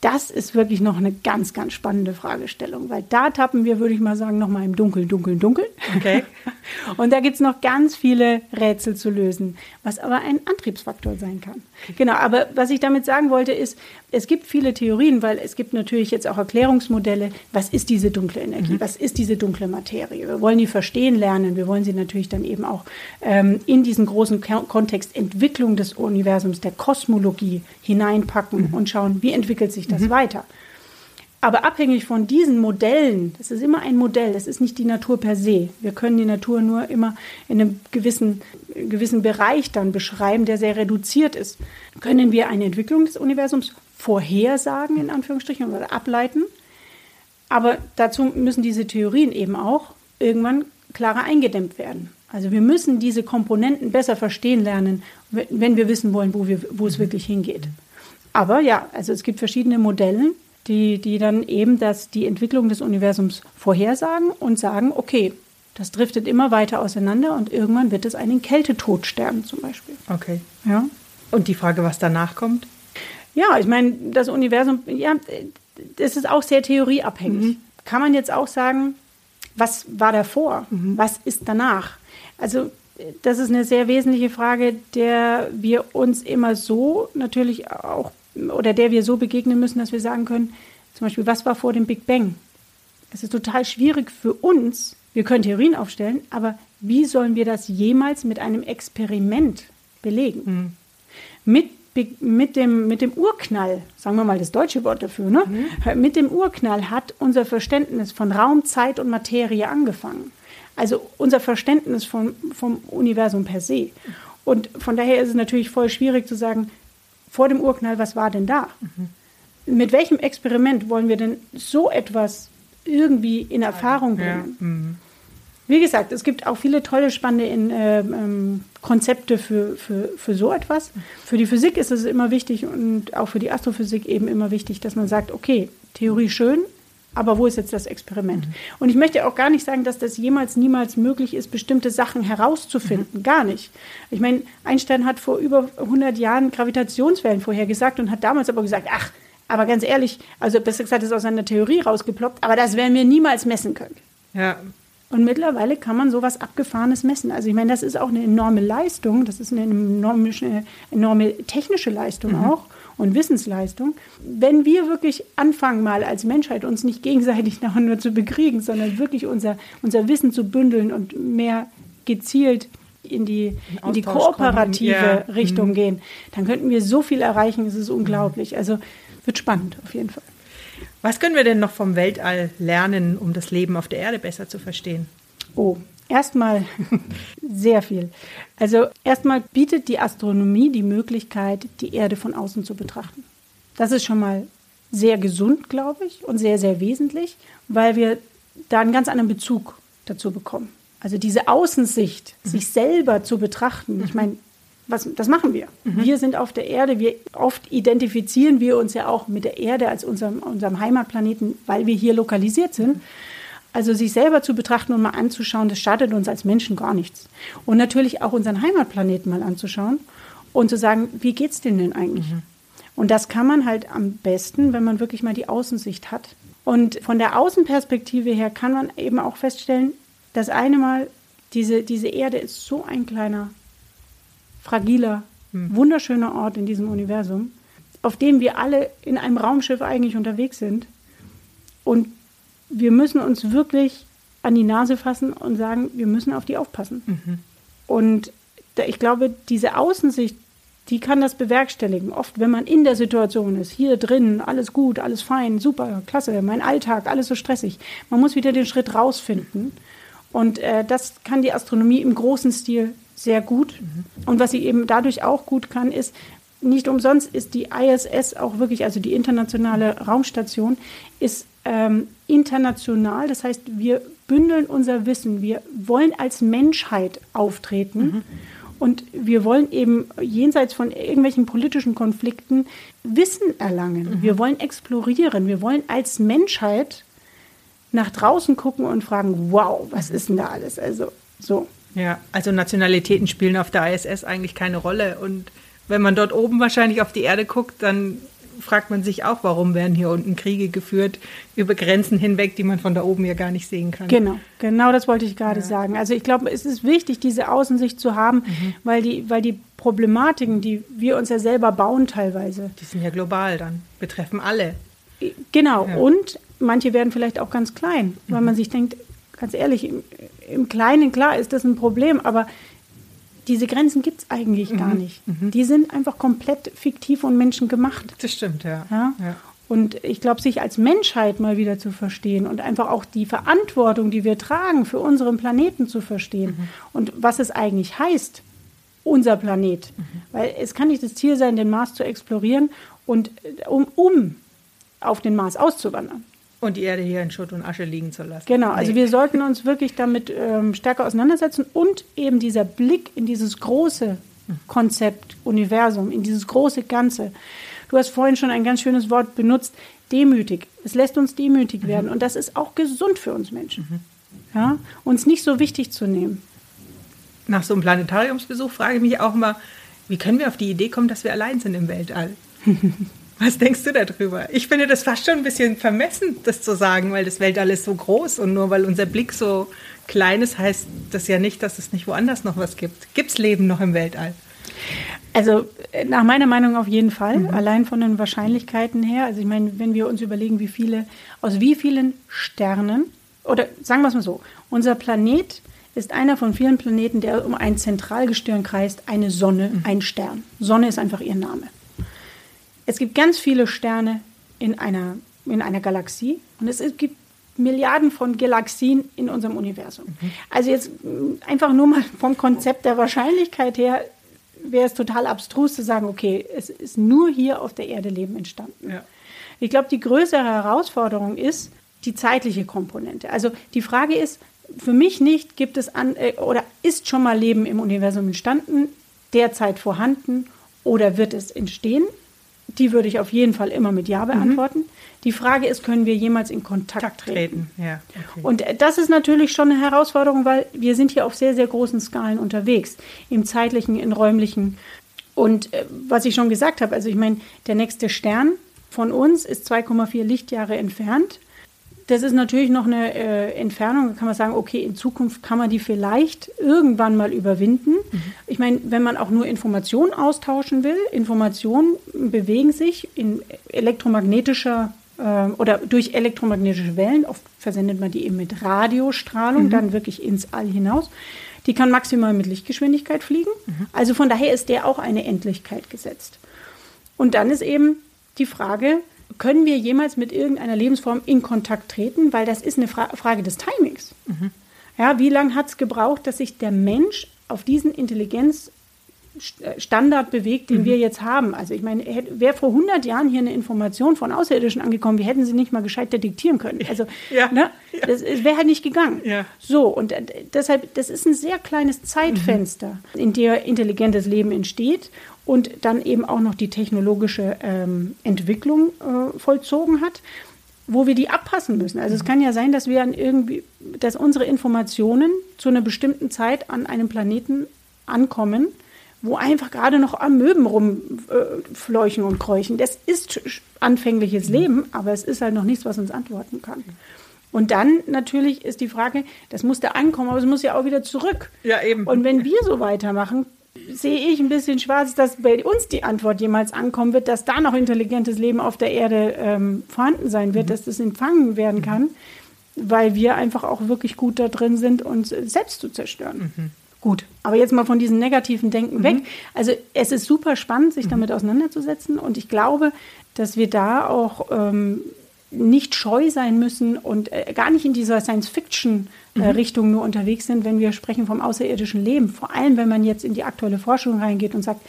das ist wirklich noch eine ganz, ganz spannende Fragestellung, weil da tappen wir, würde ich mal sagen, noch mal im Dunkeln, Dunkeln, Dunkeln. Okay. Und da gibt es noch ganz viele Rätsel zu lösen, was aber ein Antriebsfaktor sein kann. Genau, aber was ich damit sagen wollte, ist, es gibt viele Theorien, weil es gibt natürlich jetzt auch Erklärungsmodelle, was ist diese dunkle Energie, mhm. was ist diese dunkle Materie. Wir wollen die verstehen lernen, wir wollen sie natürlich dann eben auch ähm, in diesen großen Kontext Entwicklung des Universums, der Kosmologie hineinpacken mhm. und schauen, wie entwickelt sich das mhm. weiter. Aber abhängig von diesen Modellen, das ist immer ein Modell, das ist nicht die Natur per se. Wir können die Natur nur immer in einem gewissen, gewissen Bereich dann beschreiben, der sehr reduziert ist. Können wir eine Entwicklung des Universums vorhersagen, in Anführungsstrichen, oder ableiten? Aber dazu müssen diese Theorien eben auch irgendwann klarer eingedämmt werden. Also wir müssen diese Komponenten besser verstehen lernen, wenn wir wissen wollen, wo, wir, wo es wirklich hingeht. Aber ja, also es gibt verschiedene Modelle, die, die dann eben das, die Entwicklung des Universums vorhersagen und sagen, okay, das driftet immer weiter auseinander und irgendwann wird es einen Kältetod sterben zum Beispiel. Okay. Ja. Und die Frage, was danach kommt? Ja, ich meine, das Universum, ja, das ist auch sehr theorieabhängig. Kann man jetzt auch sagen, was war davor? Was ist danach? Also das ist eine sehr wesentliche Frage, der wir uns immer so natürlich auch oder der wir so begegnen müssen, dass wir sagen können, zum Beispiel, was war vor dem Big Bang? Es ist total schwierig für uns. Wir können Theorien aufstellen, aber wie sollen wir das jemals mit einem Experiment belegen? Mit, Big- mit, dem, mit dem Urknall, sagen wir mal das deutsche Wort dafür, ne? mit dem Urknall hat unser Verständnis von Raum, Zeit und Materie angefangen. Also unser Verständnis von, vom Universum per se. Und von daher ist es natürlich voll schwierig zu sagen, vor dem Urknall, was war denn da? Mit welchem Experiment wollen wir denn so etwas irgendwie in Erfahrung bringen? Wie gesagt, es gibt auch viele tolle, spannende in, äh, ähm, Konzepte für, für, für so etwas. Für die Physik ist es immer wichtig und auch für die Astrophysik eben immer wichtig, dass man sagt, okay, Theorie schön, aber wo ist jetzt das Experiment? Und ich möchte auch gar nicht sagen, dass das jemals, niemals möglich ist, bestimmte Sachen herauszufinden. Gar nicht. Ich meine, Einstein hat vor über 100 Jahren Gravitationswellen vorhergesagt und hat damals aber gesagt, ach, aber ganz ehrlich, also besser gesagt, das ist aus seiner Theorie rausgeploppt, aber das werden wir niemals messen können. Ja, Und mittlerweile kann man sowas Abgefahrenes messen. Also ich meine, das ist auch eine enorme Leistung, das ist eine enorme, enorme technische Leistung auch und Wissensleistung. Wenn wir wirklich anfangen, mal als Menschheit uns nicht gegenseitig nachher nur zu bekriegen, sondern wirklich unser, unser Wissen zu bündeln und mehr gezielt in die, in die kooperative ja. Richtung gehen, dann könnten wir so viel erreichen, es ist unglaublich. Also wird spannend auf jeden Fall. Was können wir denn noch vom Weltall lernen, um das Leben auf der Erde besser zu verstehen? Oh, erstmal sehr viel. Also erstmal bietet die Astronomie die Möglichkeit, die Erde von außen zu betrachten. Das ist schon mal sehr gesund, glaube ich, und sehr, sehr wesentlich, weil wir da einen ganz anderen Bezug dazu bekommen. Also diese Außensicht, sich selber zu betrachten. Ich meine, was, das machen wir. Wir sind auf der Erde. Wir oft identifizieren wir uns ja auch mit der Erde als unserem, unserem Heimatplaneten, weil wir hier lokalisiert sind. Also sich selber zu betrachten und mal anzuschauen, das schadet uns als Menschen gar nichts. Und natürlich auch unseren Heimatplaneten mal anzuschauen und zu sagen, wie geht's denen denn eigentlich? Und das kann man halt am besten, wenn man wirklich mal die Außensicht hat. Und von der Außenperspektive her kann man eben auch feststellen, dass eine Mal diese, diese Erde ist so ein kleiner, fragiler, wunderschöner Ort in diesem Universum, auf dem wir alle in einem Raumschiff eigentlich unterwegs sind. Und wir müssen uns wirklich an die Nase fassen und sagen, wir müssen auf die aufpassen. Und da, ich glaube, diese Außensicht, die kann das bewerkstelligen. Oft, wenn man in der Situation ist, hier drin, alles gut, alles fein, super, klasse, mein Alltag, alles so stressig. Man muss wieder den Schritt rausfinden. Und äh, das kann die Astronomie im großen Stil sehr gut. Und was sie eben dadurch auch gut kann, ist, nicht umsonst ist die ISS auch wirklich, also die internationale Raumstation, ist ähm, international. Das heißt, wir bündeln unser Wissen. Wir wollen als Menschheit auftreten. Und wir wollen eben jenseits von irgendwelchen politischen Konflikten Wissen erlangen. Wir wollen explorieren. Wir wollen als Menschheit nach draußen gucken und fragen, wow, was ist denn da alles? Also so. Ja, also Nationalitäten spielen auf der ISS eigentlich keine Rolle. Und wenn man dort oben wahrscheinlich auf die Erde guckt, dann fragt man sich auch, warum werden hier unten Kriege geführt über Grenzen hinweg, die man von da oben ja gar nicht sehen kann. Genau, genau das wollte ich gerade sagen. Also ich glaube, es ist wichtig, diese Außensicht zu haben, weil, die, weil die Problematiken, die wir uns ja selber bauen teilweise, Die sind ja global dann, betreffen alle. Genau, Ja. und manche werden vielleicht auch ganz klein, weil man sich denkt, ganz ehrlich, im, im Kleinen, klar, ist das ein Problem, aber diese Grenzen gibt es eigentlich gar nicht. Die sind einfach komplett fiktiv und menschengemacht. Das stimmt, ja. Ja? Ja. Und ich glaube, sich als Menschheit mal wieder zu verstehen und einfach auch die Verantwortung, die wir tragen, für unseren Planeten zu verstehen und was es eigentlich heißt, unser Planet. Weil es kann nicht das Ziel sein, den Mars zu explorieren und äh, um, um auf den Mars auszuwandern. Und die Erde hier in Schutt und Asche liegen zu lassen. Genau, also Nee. wir sollten uns wirklich damit ähm, stärker auseinandersetzen und eben dieser Blick in dieses große Konzept, Universum, in dieses große Ganze. Du hast vorhin schon ein ganz schönes Wort benutzt, demütig. Es lässt uns demütig werden und das ist auch gesund für uns Menschen. Ja, uns nicht so wichtig zu nehmen. Nach so einem Planetariumsbesuch frage ich mich auch mal, wie können wir auf die Idee kommen, dass wir allein sind im Weltall? Was denkst du darüber? Ich finde das fast schon ein bisschen vermessen, das zu sagen, weil das Weltall ist so groß und nur weil unser Blick so klein ist, heißt das ja nicht, dass es nicht woanders noch was gibt. Gibt es Leben noch im Weltall? Also äh, nach meiner Meinung auf jeden Fall, mhm. allein von den Wahrscheinlichkeiten her. Also ich meine, wenn wir uns überlegen, wie viele, aus wie vielen Sternen, oder sagen wir es mal so, unser Planet ist einer von vielen Planeten, der um ein Zentralgestirn kreist, eine Sonne, mhm. ein Stern. Sonne ist einfach ihr Name. Es gibt ganz viele Sterne in einer, in einer Galaxie und es gibt Milliarden von Galaxien in unserem Universum. Mhm. Also jetzt mm, einfach nur mal vom Konzept der Wahrscheinlichkeit her wäre es total abstrus zu sagen, okay, es ist nur hier auf der Erde Leben entstanden. Ja. Ich glaube, die größere Herausforderung ist die zeitliche Komponente. Also die Frage ist, für mich nicht, gibt es an, äh, oder ist schon mal Leben im Universum entstanden, derzeit vorhanden oder wird es entstehen? Die würde ich auf jeden Fall immer mit Ja beantworten. Mhm. Die Frage ist, können wir jemals in Kontakt, treten? Ja, okay. Und das ist natürlich schon eine Herausforderung, weil wir sind hier auf sehr, sehr großen Skalen unterwegs, im zeitlichen, im räumlichen. Und äh, was ich schon gesagt habe, also ich meine, der nächste Stern von uns ist 2,4 Lichtjahre entfernt das ist natürlich noch eine äh, Entfernung. Da kann man sagen, okay, in Zukunft kann man die vielleicht irgendwann mal überwinden. Mhm. Ich meine, wenn man auch nur Informationen austauschen will, Informationen bewegen sich in elektromagnetischer äh, oder durch elektromagnetische Wellen. Oft versendet man die eben mit Radiostrahlung, mhm. dann wirklich ins All hinaus. Die kann maximal mit Lichtgeschwindigkeit fliegen. Mhm. Also von daher ist der auch eine Endlichkeit gesetzt. Und dann ist eben die Frage, können wir jemals mit irgendeiner Lebensform in Kontakt treten? Weil das ist eine Fra Frage des Timings. Mhm. Ja, wie lange hat es gebraucht, dass sich der Mensch auf diesen Intelligenzstandard bewegt, den mhm. wir jetzt haben? Also ich meine, wäre vor 100 Jahren hier eine Information von Außerirdischen angekommen, wir hätten sie nicht mal gescheit detektieren können. Also ja. ne, ja. das wäre halt nicht gegangen. Ja. So, und äh, deshalb, das ist ein sehr kleines Zeitfenster, mhm. in der intelligentes Leben entsteht und dann eben auch noch die technologische ähm, Entwicklung äh, vollzogen hat, wo wir die abpassen müssen. Also es kann ja sein, dass wir an irgendwie, dass unsere Informationen zu einer bestimmten Zeit an einem Planeten ankommen, wo einfach gerade noch Amöben rumfleuchen äh, und kräuchen. Das ist anfängliches Leben, aber es ist halt noch nichts, was uns antworten kann. Und dann natürlich ist die Frage, das muss da ankommen, aber es muss ja auch wieder zurück. Ja, eben. Und wenn wir so weitermachen, sehe ich ein bisschen schwarz, dass bei uns die Antwort jemals ankommen wird, dass da noch intelligentes Leben auf der Erde ähm, vorhanden sein wird, mhm. dass das empfangen werden kann, mhm. weil wir einfach auch wirklich gut da drin sind, uns selbst zu zerstören. Mhm. Gut, aber jetzt mal von diesem negativen Denken weg. Mhm. Also es ist super spannend, sich mhm. damit auseinanderzusetzen und ich glaube, dass wir da auch ähm, nicht scheu sein müssen und äh, gar nicht in dieser Science-Fiction-Richtung äh, mhm. nur unterwegs sind, wenn wir sprechen vom außerirdischen Leben. Vor allem, wenn man jetzt in die aktuelle Forschung reingeht und sagt,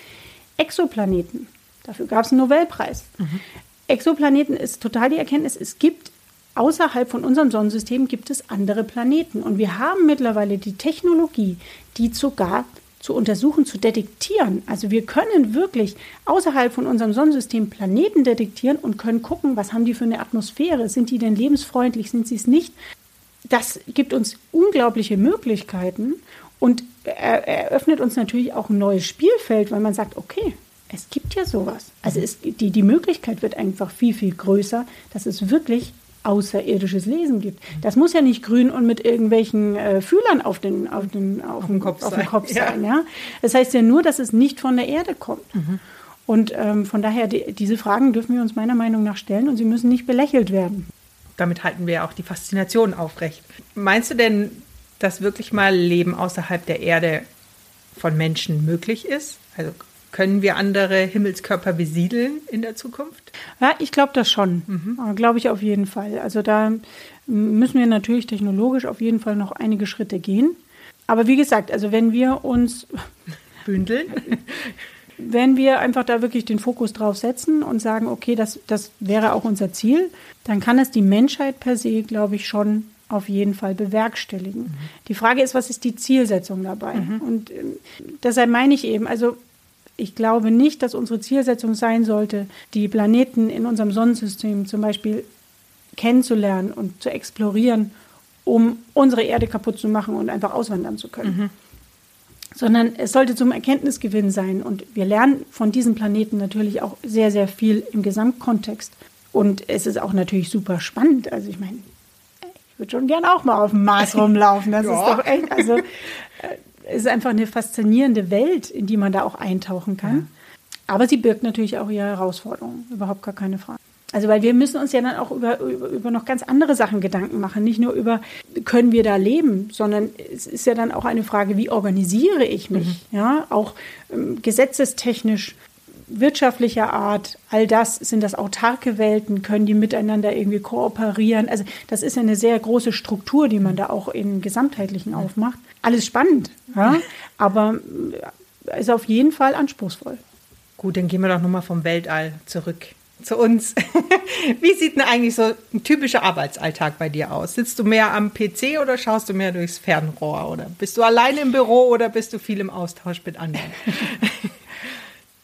Exoplaneten, dafür gab es einen Nobelpreis. Mhm. Exoplaneten ist total die Erkenntnis, es gibt außerhalb von unserem Sonnensystem gibt es andere Planeten. Und wir haben mittlerweile die Technologie, die sogar zu untersuchen, zu detektieren. Also wir können wirklich außerhalb von unserem Sonnensystem Planeten detektieren und können gucken, was haben die für eine Atmosphäre? Sind die denn lebensfreundlich? Sind sie es nicht? Das gibt uns unglaubliche Möglichkeiten und eröffnet uns natürlich auch ein neues Spielfeld, weil man sagt, okay, es gibt ja sowas. Also es, die, die Möglichkeit wird einfach viel, viel größer, dass es wirklich außerirdisches Lesen gibt. Das muss ja nicht grün und mit irgendwelchen äh, Fühlern auf den, auf den, auf, auf den Kopf, auf sein. Kopf sein. Ja. Das heißt ja nur, dass es nicht von der Erde kommt. Mhm. Und ähm, von daher, die, diese Fragen dürfen wir uns meiner Meinung nach stellen und sie müssen nicht belächelt werden. Damit halten wir auch die Faszination aufrecht. Meinst du denn, dass wirklich mal Leben außerhalb der Erde von Menschen möglich ist? Also können wir andere Himmelskörper besiedeln in der Zukunft? Ja, ich glaube das schon. Mhm. Glaube ich auf jeden Fall. Also da müssen wir natürlich technologisch auf jeden Fall noch einige Schritte gehen. Aber wie gesagt, also wenn wir uns bündeln, wenn wir einfach da wirklich den Fokus drauf setzen und sagen, okay, das, das wäre auch unser Ziel, dann kann es die Menschheit per se, glaube ich, schon auf jeden Fall bewerkstelligen. Mhm. Die Frage ist, was ist die Zielsetzung dabei? Mhm. Und äh, deshalb meine ich eben, also ich glaube nicht, dass unsere Zielsetzung sein sollte, die Planeten in unserem Sonnensystem zum Beispiel kennenzulernen und zu explorieren, um unsere Erde kaputt zu machen und einfach auswandern zu können. Mhm. sondern es sollte zum Erkenntnisgewinn sein. Und wir lernen von diesem Planeten natürlich auch sehr, sehr viel im Gesamtkontext. Und es ist auch natürlich super spannend. Also ich meine, ich würde schon gerne auch mal auf dem Mars rumlaufen. Das ja. ist doch echt, also äh, es ist einfach eine faszinierende Welt, in die man da auch eintauchen kann. Ja. Aber sie birgt natürlich auch ihre Herausforderungen, überhaupt gar keine Frage. Also weil wir müssen uns ja dann auch über, über, über, noch ganz andere Sachen Gedanken machen. Nicht nur über, können wir da leben, sondern es ist ja dann auch eine Frage, wie organisiere ich mich? Mhm. Ja, auch ähm, gesetzestechnisch, wirtschaftlicher Art, all das, sind das autarke Welten, können die miteinander irgendwie kooperieren? Also das ist ja eine sehr große Struktur, die man da auch im Gesamtheitlichen aufmacht. Alles spannend, ja? aber äh, ist auf jeden Fall anspruchsvoll. Gut, dann gehen wir doch nochmal vom Weltall zurück zu uns. Wie sieht denn eigentlich so ein typischer Arbeitsalltag bei dir aus? Sitzt du mehr am PC oder schaust du mehr durchs Fernrohr? Oder bist du alleine im Büro oder bist du viel im Austausch mit anderen?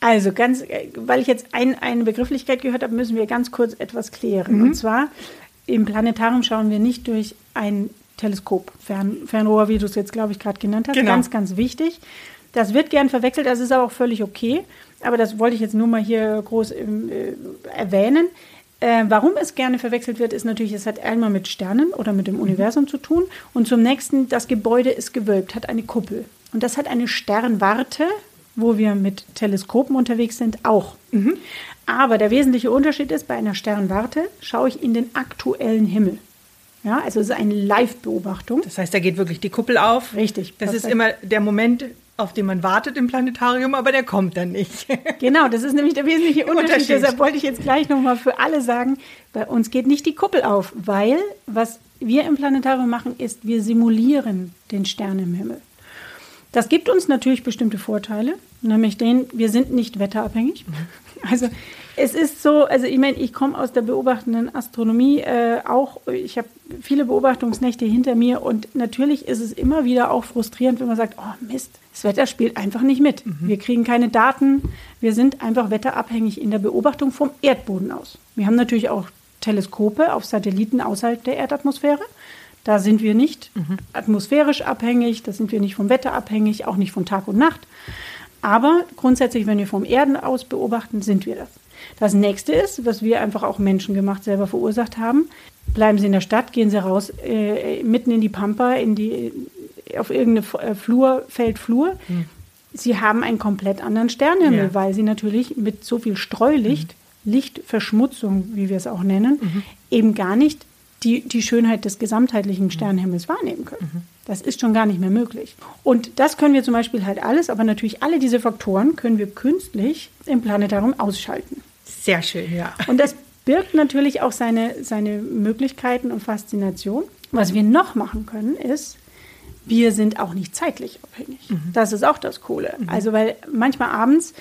Also ganz, weil ich jetzt ein, eine Begrifflichkeit gehört habe, müssen wir ganz kurz etwas klären. Mhm. Und zwar im Planetarium schauen wir nicht durch ein Teleskop, Fern, Fernrohr, wie du es jetzt, glaube ich, gerade genannt hast. Genau. Ganz, ganz wichtig. Das wird gern verwechselt, das ist aber auch völlig okay. Aber das wollte ich jetzt nur mal hier groß äh, erwähnen. Äh, warum es gerne verwechselt wird, ist natürlich, es hat einmal mit Sternen oder mit dem mhm. Universum zu tun. Und zum nächsten, das Gebäude ist gewölbt, hat eine Kuppel. Und das hat eine Sternwarte, wo wir mit Teleskopen unterwegs sind, auch. Mhm. Aber der wesentliche Unterschied ist, bei einer Sternwarte schaue ich in den aktuellen Himmel. Ja, also es ist eine Live-Beobachtung. Das heißt, da geht wirklich die Kuppel auf. Richtig. Das ist immer der Moment, auf den man wartet im Planetarium, aber der kommt dann nicht. genau, das ist nämlich der wesentliche Unterschied. Unterschied. Deshalb wollte ich jetzt gleich nochmal für alle sagen, bei uns geht nicht die Kuppel auf, weil was wir im Planetarium machen, ist, wir simulieren den Stern im Himmel. Das gibt uns natürlich bestimmte Vorteile, nämlich den, wir sind nicht wetterabhängig. Mhm. Also es ist so, also ich meine, ich komme aus der beobachtenden Astronomie äh, auch, ich habe viele Beobachtungsnächte hinter mir und natürlich ist es immer wieder auch frustrierend, wenn man sagt, oh Mist, das Wetter spielt einfach nicht mit. Mhm. Wir kriegen keine Daten, wir sind einfach wetterabhängig in der Beobachtung vom Erdboden aus. Wir haben natürlich auch Teleskope auf Satelliten außerhalb der Erdatmosphäre. Da sind wir nicht mhm. atmosphärisch abhängig, da sind wir nicht vom Wetter abhängig, auch nicht von Tag und Nacht. Aber grundsätzlich, wenn wir vom Erden aus beobachten, sind wir das. Das nächste ist, was wir einfach auch menschengemacht selber verursacht haben. Bleiben Sie in der Stadt, gehen Sie raus, äh, mitten in die Pampa, in die, auf irgendeine äh, Flur, Feldflur. Mhm. Sie haben einen komplett anderen Sternenhimmel, ja. weil Sie natürlich mit so viel Streulicht, mhm. Lichtverschmutzung, wie wir es auch nennen, mhm. eben gar nicht die, die Schönheit des gesamtheitlichen mhm. Sternenhimmels wahrnehmen können. Mhm. Das ist schon gar nicht mehr möglich. Und das können wir zum Beispiel halt alles, aber natürlich alle diese Faktoren können wir künstlich im Planetarium ausschalten. Sehr schön, ja. Und das birgt natürlich auch seine, seine Möglichkeiten und Faszination. Was wir noch machen können, ist, wir sind auch nicht zeitlich abhängig. Mhm. Das ist auch das Coole. Mhm. Also, weil manchmal abends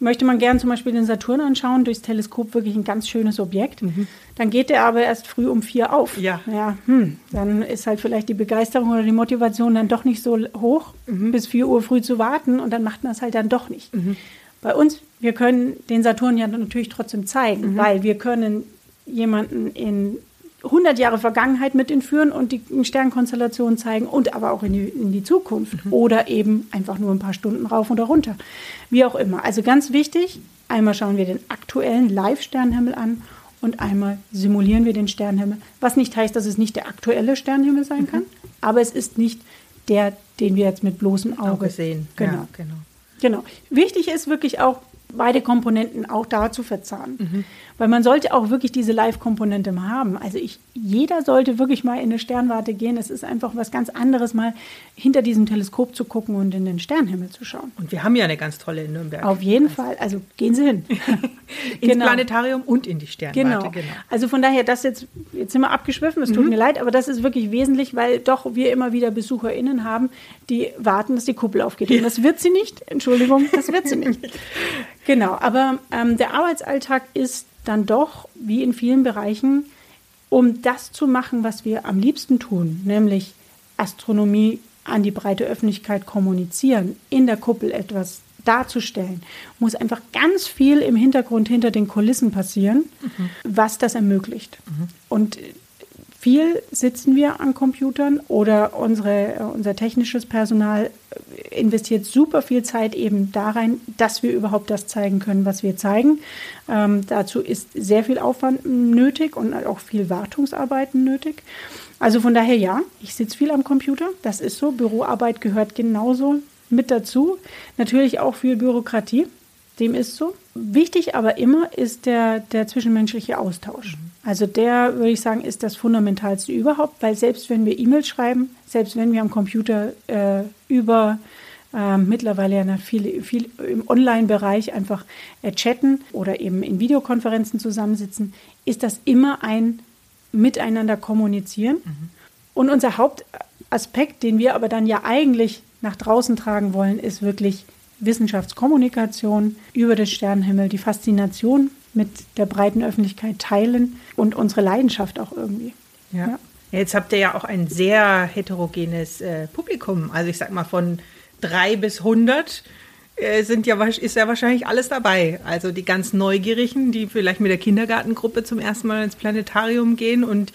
möchte man gern zum Beispiel den Saturn anschauen, durchs Teleskop wirklich ein ganz schönes Objekt. Mhm. Dann geht der aber erst früh um vier auf. Ja. ja hm, dann ist halt vielleicht die Begeisterung oder die Motivation dann doch nicht so hoch, mhm. bis vier Uhr früh zu warten und dann macht man es halt dann doch nicht. Mhm. Bei uns, wir können den Saturn ja natürlich trotzdem zeigen, mhm. weil wir können jemanden in 100 Jahre Vergangenheit mit entführen und die Sternkonstellation zeigen und aber auch in die, in die Zukunft mhm. oder eben einfach nur ein paar Stunden rauf oder runter. Wie auch immer. Also ganz wichtig, einmal schauen wir den aktuellen Live-Sternenhimmel an und einmal simulieren wir den Sternenhimmel, was nicht heißt, dass es nicht der aktuelle Sternenhimmel sein mhm. kann, aber es ist nicht der, den wir jetzt mit bloßem Auge, Auge sehen. Genau. Ja, genau. Genau. Wichtig ist wirklich auch, beide Komponenten auch da zu verzahnen. Mhm. Weil man sollte auch wirklich diese Live-Komponente mal haben. Also ich, jeder sollte wirklich mal in eine Sternwarte gehen. Es ist einfach was ganz anderes, mal hinter diesem Teleskop zu gucken und in den Sternenhimmel zu schauen. Und wir haben ja eine ganz tolle in Nürnberg. Auf jeden also. Fall. Also gehen Sie hin. Ins genau. Planetarium und in die Sternwarte. Genau. genau. Also von daher, das jetzt, jetzt sind wir abgeschwiffen, es tut mhm. mir leid, aber das ist wirklich wesentlich, weil doch wir immer wieder BesucherInnen haben, die warten, dass die Kuppel aufgeht. Und das wird sie nicht. Entschuldigung, das wird sie nicht. genau. Aber ähm, der Arbeitsalltag ist dann doch, wie in vielen Bereichen, um das zu machen, was wir am liebsten tun, nämlich Astronomie an die breite Öffentlichkeit kommunizieren, in der Kuppel etwas darzustellen, muss einfach ganz viel im Hintergrund hinter den Kulissen passieren, mhm. was das ermöglicht. Mhm. Und viel sitzen wir an Computern oder unsere, unser technisches Personal investiert super viel Zeit eben da rein, dass wir überhaupt das zeigen können, was wir zeigen. Ähm, dazu ist sehr viel Aufwand nötig und auch viel Wartungsarbeiten nötig. Also von daher ja, ich sitze viel am Computer, das ist so. Büroarbeit gehört genauso mit dazu. Natürlich auch viel Bürokratie, dem ist so. Wichtig aber immer ist der, der zwischenmenschliche Austausch. Also der, würde ich sagen, ist das Fundamentalste überhaupt, weil selbst wenn wir E-Mails schreiben, selbst wenn wir am Computer äh, über äh, mittlerweile ja viel, viel im Online-Bereich einfach äh, chatten oder eben in Videokonferenzen zusammensitzen, ist das immer ein Miteinander kommunizieren. Mhm. Und unser Hauptaspekt, den wir aber dann ja eigentlich nach draußen tragen wollen, ist wirklich Wissenschaftskommunikation über den Sternenhimmel, die Faszination mit der breiten Öffentlichkeit teilen und unsere Leidenschaft auch irgendwie. Ja. ja. Jetzt habt ihr ja auch ein sehr heterogenes äh, Publikum. Also ich sag mal von drei bis hundert äh, sind ja, ist ja wahrscheinlich alles dabei. Also die ganz Neugierigen, die vielleicht mit der Kindergartengruppe zum ersten Mal ins Planetarium gehen und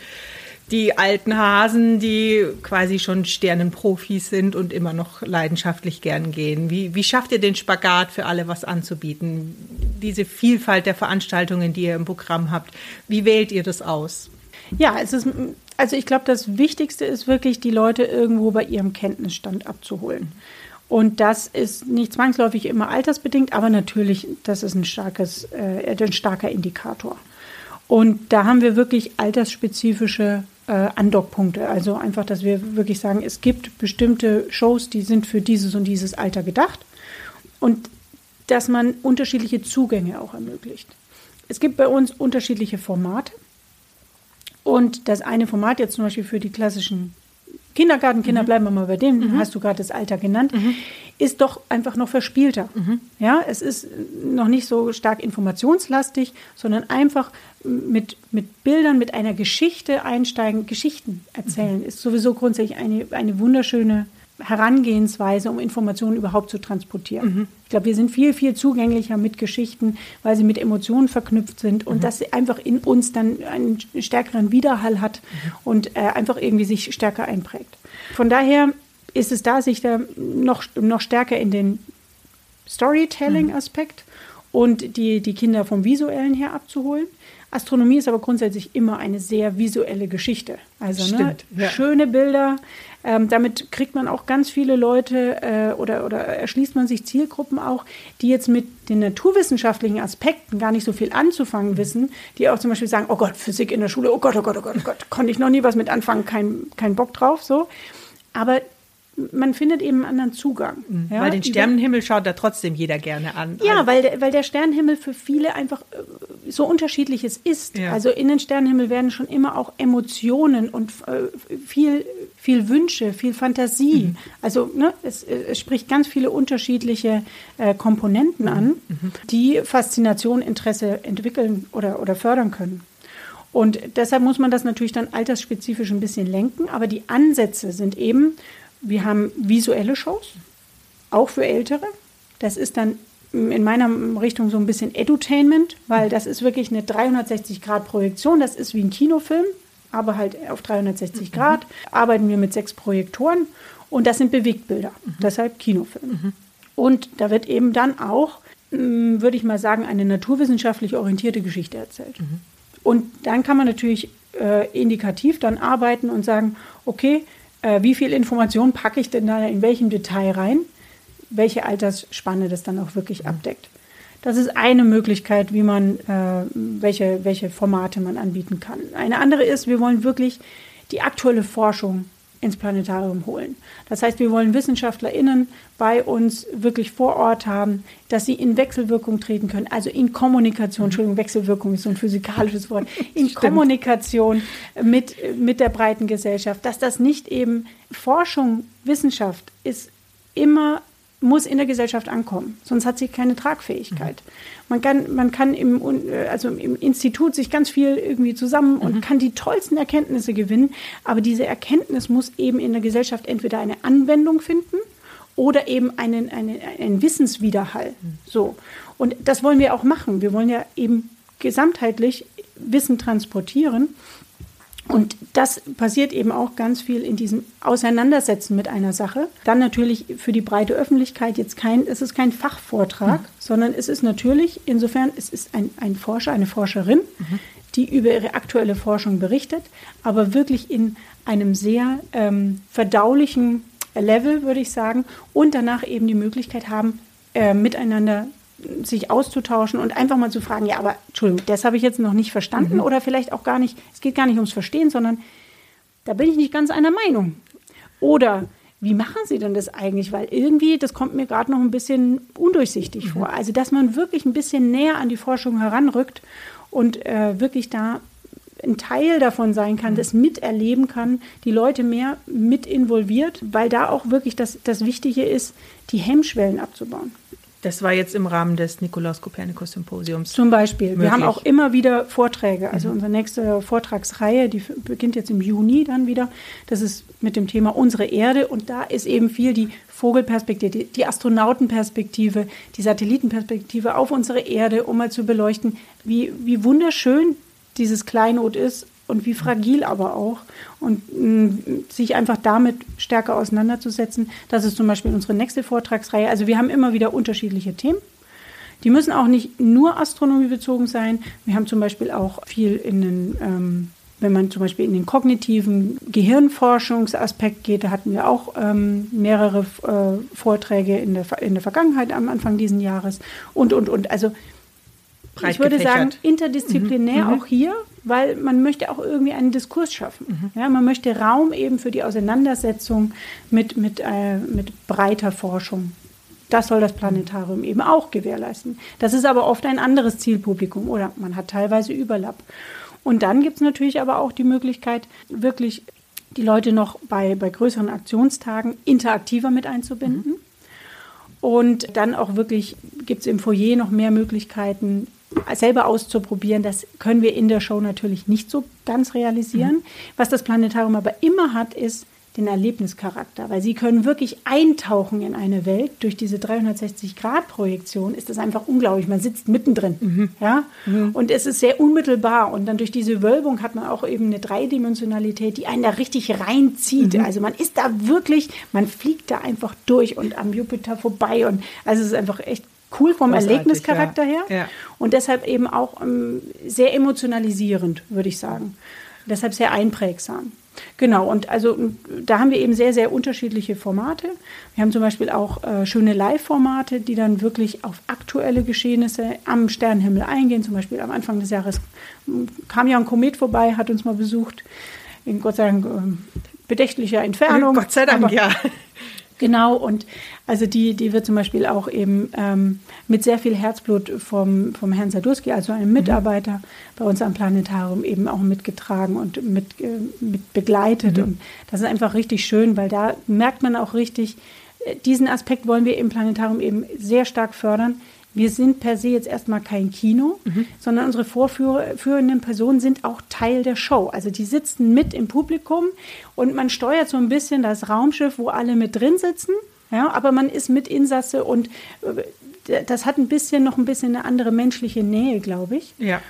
die alten Hasen, die quasi schon Sternenprofis sind und immer noch leidenschaftlich gern gehen. Wie, wie schafft ihr den Spagat für alle was anzubieten? Diese Vielfalt der Veranstaltungen, die ihr im Programm habt, wie wählt ihr das aus? Ja, es ist, also ich glaube, das Wichtigste ist wirklich, die Leute irgendwo bei ihrem Kenntnisstand abzuholen. Und das ist nicht zwangsläufig immer altersbedingt, aber natürlich, das ist ein, starkes, äh, ein starker Indikator. Und da haben wir wirklich altersspezifische äh, Andockpunkte. Also einfach, dass wir wirklich sagen, es gibt bestimmte Shows, die sind für dieses und dieses Alter gedacht und dass man unterschiedliche Zugänge auch ermöglicht. Es gibt bei uns unterschiedliche Formate und das eine Format jetzt zum Beispiel für die klassischen Kindergartenkinder, mhm. bleiben wir mal bei dem, mhm. hast du gerade das Alter genannt, mhm. ist doch einfach noch verspielter. Mhm. Ja, es ist noch nicht so stark informationslastig, sondern einfach mit, mit Bildern, mit einer Geschichte einsteigen, Geschichten erzählen, mhm. ist sowieso grundsätzlich eine, eine wunderschöne Herangehensweise, um Informationen überhaupt zu transportieren. Mhm. Ich glaube, wir sind viel, viel zugänglicher mit Geschichten, weil sie mit Emotionen verknüpft sind und mhm. dass sie einfach in uns dann einen stärkeren Widerhall hat mhm. und äh, einfach irgendwie sich stärker einprägt. Von daher ist es da, sich da noch, noch stärker in den Storytelling-Aspekt und die, die Kinder vom Visuellen her abzuholen. Astronomie ist aber grundsätzlich immer eine sehr visuelle Geschichte. Also ne, Stimmt, ne, ja. schöne Bilder. Ähm, damit kriegt man auch ganz viele Leute äh, oder, oder erschließt man sich Zielgruppen auch, die jetzt mit den naturwissenschaftlichen Aspekten gar nicht so viel anzufangen wissen, die auch zum Beispiel sagen, oh Gott, Physik in der Schule, oh Gott, oh Gott, oh Gott, oh Gott, konnte ich noch nie was mit anfangen, kein, kein Bock drauf, so. Aber man findet eben einen anderen Zugang. Mhm. Ja? Weil den Sternenhimmel schaut da trotzdem jeder gerne an. Ja, also weil, der, weil der Sternenhimmel für viele einfach äh, so unterschiedliches ist. Ja. Also in den Sternenhimmel werden schon immer auch Emotionen und äh, viel, viel Wünsche, viel Fantasie. Mhm. Also ne, es, es, spricht ganz viele unterschiedliche äh, Komponenten an, mhm. die Faszination, Interesse entwickeln oder, oder fördern können. Und deshalb muss man das natürlich dann altersspezifisch ein bisschen lenken, aber die Ansätze sind eben, wir haben visuelle Shows, auch für Ältere. Das ist dann in meiner Richtung so ein bisschen Edutainment, weil das ist wirklich eine 360-Grad-Projektion. Das ist wie ein Kinofilm, aber halt auf 360 mhm. Grad. Arbeiten wir mit sechs Projektoren und das sind Bewegtbilder, mhm. deshalb Kinofilm. Mhm. Und da wird eben dann auch, mm, würde ich mal sagen, eine naturwissenschaftlich orientierte Geschichte erzählt. Mhm. Und dann kann man natürlich äh, indikativ dann arbeiten und sagen, okay, äh, wie viel Information packe ich denn da in welchem Detail rein, welche Altersspanne das dann auch wirklich abdeckt. Das ist eine Möglichkeit, wie man, äh, welche, welche Formate man anbieten kann. Eine andere ist, wir wollen wirklich die aktuelle Forschung ins Planetarium holen. Das heißt, wir wollen WissenschaftlerInnen bei uns wirklich vor Ort haben, dass sie in Wechselwirkung treten können, also in Kommunikation, Entschuldigung, Wechselwirkung ist so ein physikalisches Wort, in Stimmt. Kommunikation mit, mit der breiten Gesellschaft, dass das nicht eben Forschung, Wissenschaft ist immer muss in der Gesellschaft ankommen, sonst hat sie keine Tragfähigkeit. Mhm. Man kann, man kann im, also im Institut sich ganz viel irgendwie zusammen und mhm. kann die tollsten Erkenntnisse gewinnen, aber diese Erkenntnis muss eben in der Gesellschaft entweder eine Anwendung finden oder eben einen, einen, einen Wissenswiderhall. Mhm. So. Und das wollen wir auch machen. Wir wollen ja eben gesamtheitlich Wissen transportieren. Und das passiert eben auch ganz viel in diesem Auseinandersetzen mit einer Sache. Dann natürlich für die breite Öffentlichkeit jetzt kein, es ist kein Fachvortrag, mhm. sondern es ist natürlich, insofern, es ist ein, ein Forscher, eine Forscherin, mhm. die über ihre aktuelle Forschung berichtet, aber wirklich in einem sehr ähm, verdaulichen Level, würde ich sagen, und danach eben die Möglichkeit haben, äh, miteinander sich auszutauschen und einfach mal zu fragen, ja, aber Entschuldigung, das habe ich jetzt noch nicht verstanden mhm. oder vielleicht auch gar nicht, es geht gar nicht ums Verstehen, sondern da bin ich nicht ganz einer Meinung. Oder wie machen Sie denn das eigentlich? Weil irgendwie, das kommt mir gerade noch ein bisschen undurchsichtig mhm. vor. Also, dass man wirklich ein bisschen näher an die Forschung heranrückt und äh, wirklich da ein Teil davon sein kann, mhm. das miterleben kann, die Leute mehr mit involviert, weil da auch wirklich das, das Wichtige ist, die Hemmschwellen abzubauen. Das war jetzt im Rahmen des Nikolaus Kopernikus Symposiums. Zum Beispiel. Möglich. Wir haben auch immer wieder Vorträge. Also mhm. unsere nächste Vortragsreihe, die beginnt jetzt im Juni dann wieder. Das ist mit dem Thema unsere Erde. Und da ist eben viel die Vogelperspektive, die Astronautenperspektive, die Satellitenperspektive auf unsere Erde, um mal zu beleuchten, wie, wie wunderschön dieses Kleinod ist und wie fragil aber auch. Und mh, mm, sich einfach damit stärker auseinanderzusetzen, das ist zum Beispiel unsere nächste Vortragsreihe. Also wir haben immer wieder unterschiedliche Themen. Die müssen auch nicht nur astronomiebezogen sein. Wir haben zum Beispiel auch viel in den, ähm, wenn man zum Beispiel in den kognitiven Gehirnforschungsaspekt geht, da hatten wir auch ähm, mehrere äh, Vorträge in der, in der Vergangenheit am Anfang dieses Jahres und, und, und. Also ich würde sagen, interdisziplinär mhm. auch hier, weil man möchte auch irgendwie einen Diskurs schaffen. Mhm. Ja, man möchte Raum eben für die Auseinandersetzung mit, mit, äh, mit breiter Forschung. Das soll das Planetarium eben auch gewährleisten. Das ist aber oft ein anderes Zielpublikum oder man hat teilweise Überlapp. Und dann gibt es natürlich aber auch die Möglichkeit, wirklich die Leute noch bei, bei größeren Aktionstagen interaktiver mit einzubinden. Mhm. Und dann auch wirklich gibt es im Foyer noch mehr Möglichkeiten, selber auszuprobieren. Das können wir in der Show natürlich nicht so ganz realisieren. Mhm. Was das Planetarium aber immer hat, ist den Erlebnischarakter, weil sie können wirklich eintauchen in eine Welt. Durch diese 360-Grad-Projektion ist das einfach unglaublich. Man sitzt mittendrin. Mhm. Ja? Mhm. Und es ist sehr unmittelbar. Und dann durch diese Wölbung hat man auch eben eine Dreidimensionalität, die einen da richtig reinzieht. Mhm. Also man ist da wirklich, man fliegt da einfach durch und am Jupiter vorbei. Und also es ist einfach echt cool vom Großartig, Erlebnischarakter ja. her. Und deshalb eben auch ähm, sehr emotionalisierend, würde ich sagen. Deshalb sehr einprägsam. Genau, und also da haben wir eben sehr, sehr unterschiedliche Formate. Wir haben zum Beispiel auch äh, schöne Live-Formate, die dann wirklich auf aktuelle Geschehnisse am Sternenhimmel eingehen. Zum Beispiel am Anfang des Jahres kam ja ein Komet vorbei, hat uns mal besucht, in Gott sei Dank äh, bedächtlicher Entfernung. Gott sei Dank, Aber, ja. Genau, und also die, die wird zum Beispiel auch eben ähm, mit sehr viel Herzblut vom, vom Herrn Sadurski, also einem mhm. Mitarbeiter mhm. bei uns am Planetarium, eben auch mitgetragen und mit, äh, mit begleitet. Mhm. Und das ist einfach richtig schön, weil da merkt man auch richtig, äh, diesen Aspekt wollen wir im Planetarium eben sehr stark fördern wir sind per se jetzt erstmal kein Kino, mhm. sondern unsere vorführenden Personen sind auch Teil der Show. Also die sitzen mit im Publikum und man steuert so ein bisschen das Raumschiff, wo alle mit drin sitzen. Ja, aber man ist mit Insasse und äh, das hat ein bisschen noch ein bisschen eine andere menschliche Nähe, glaube ich. Ja.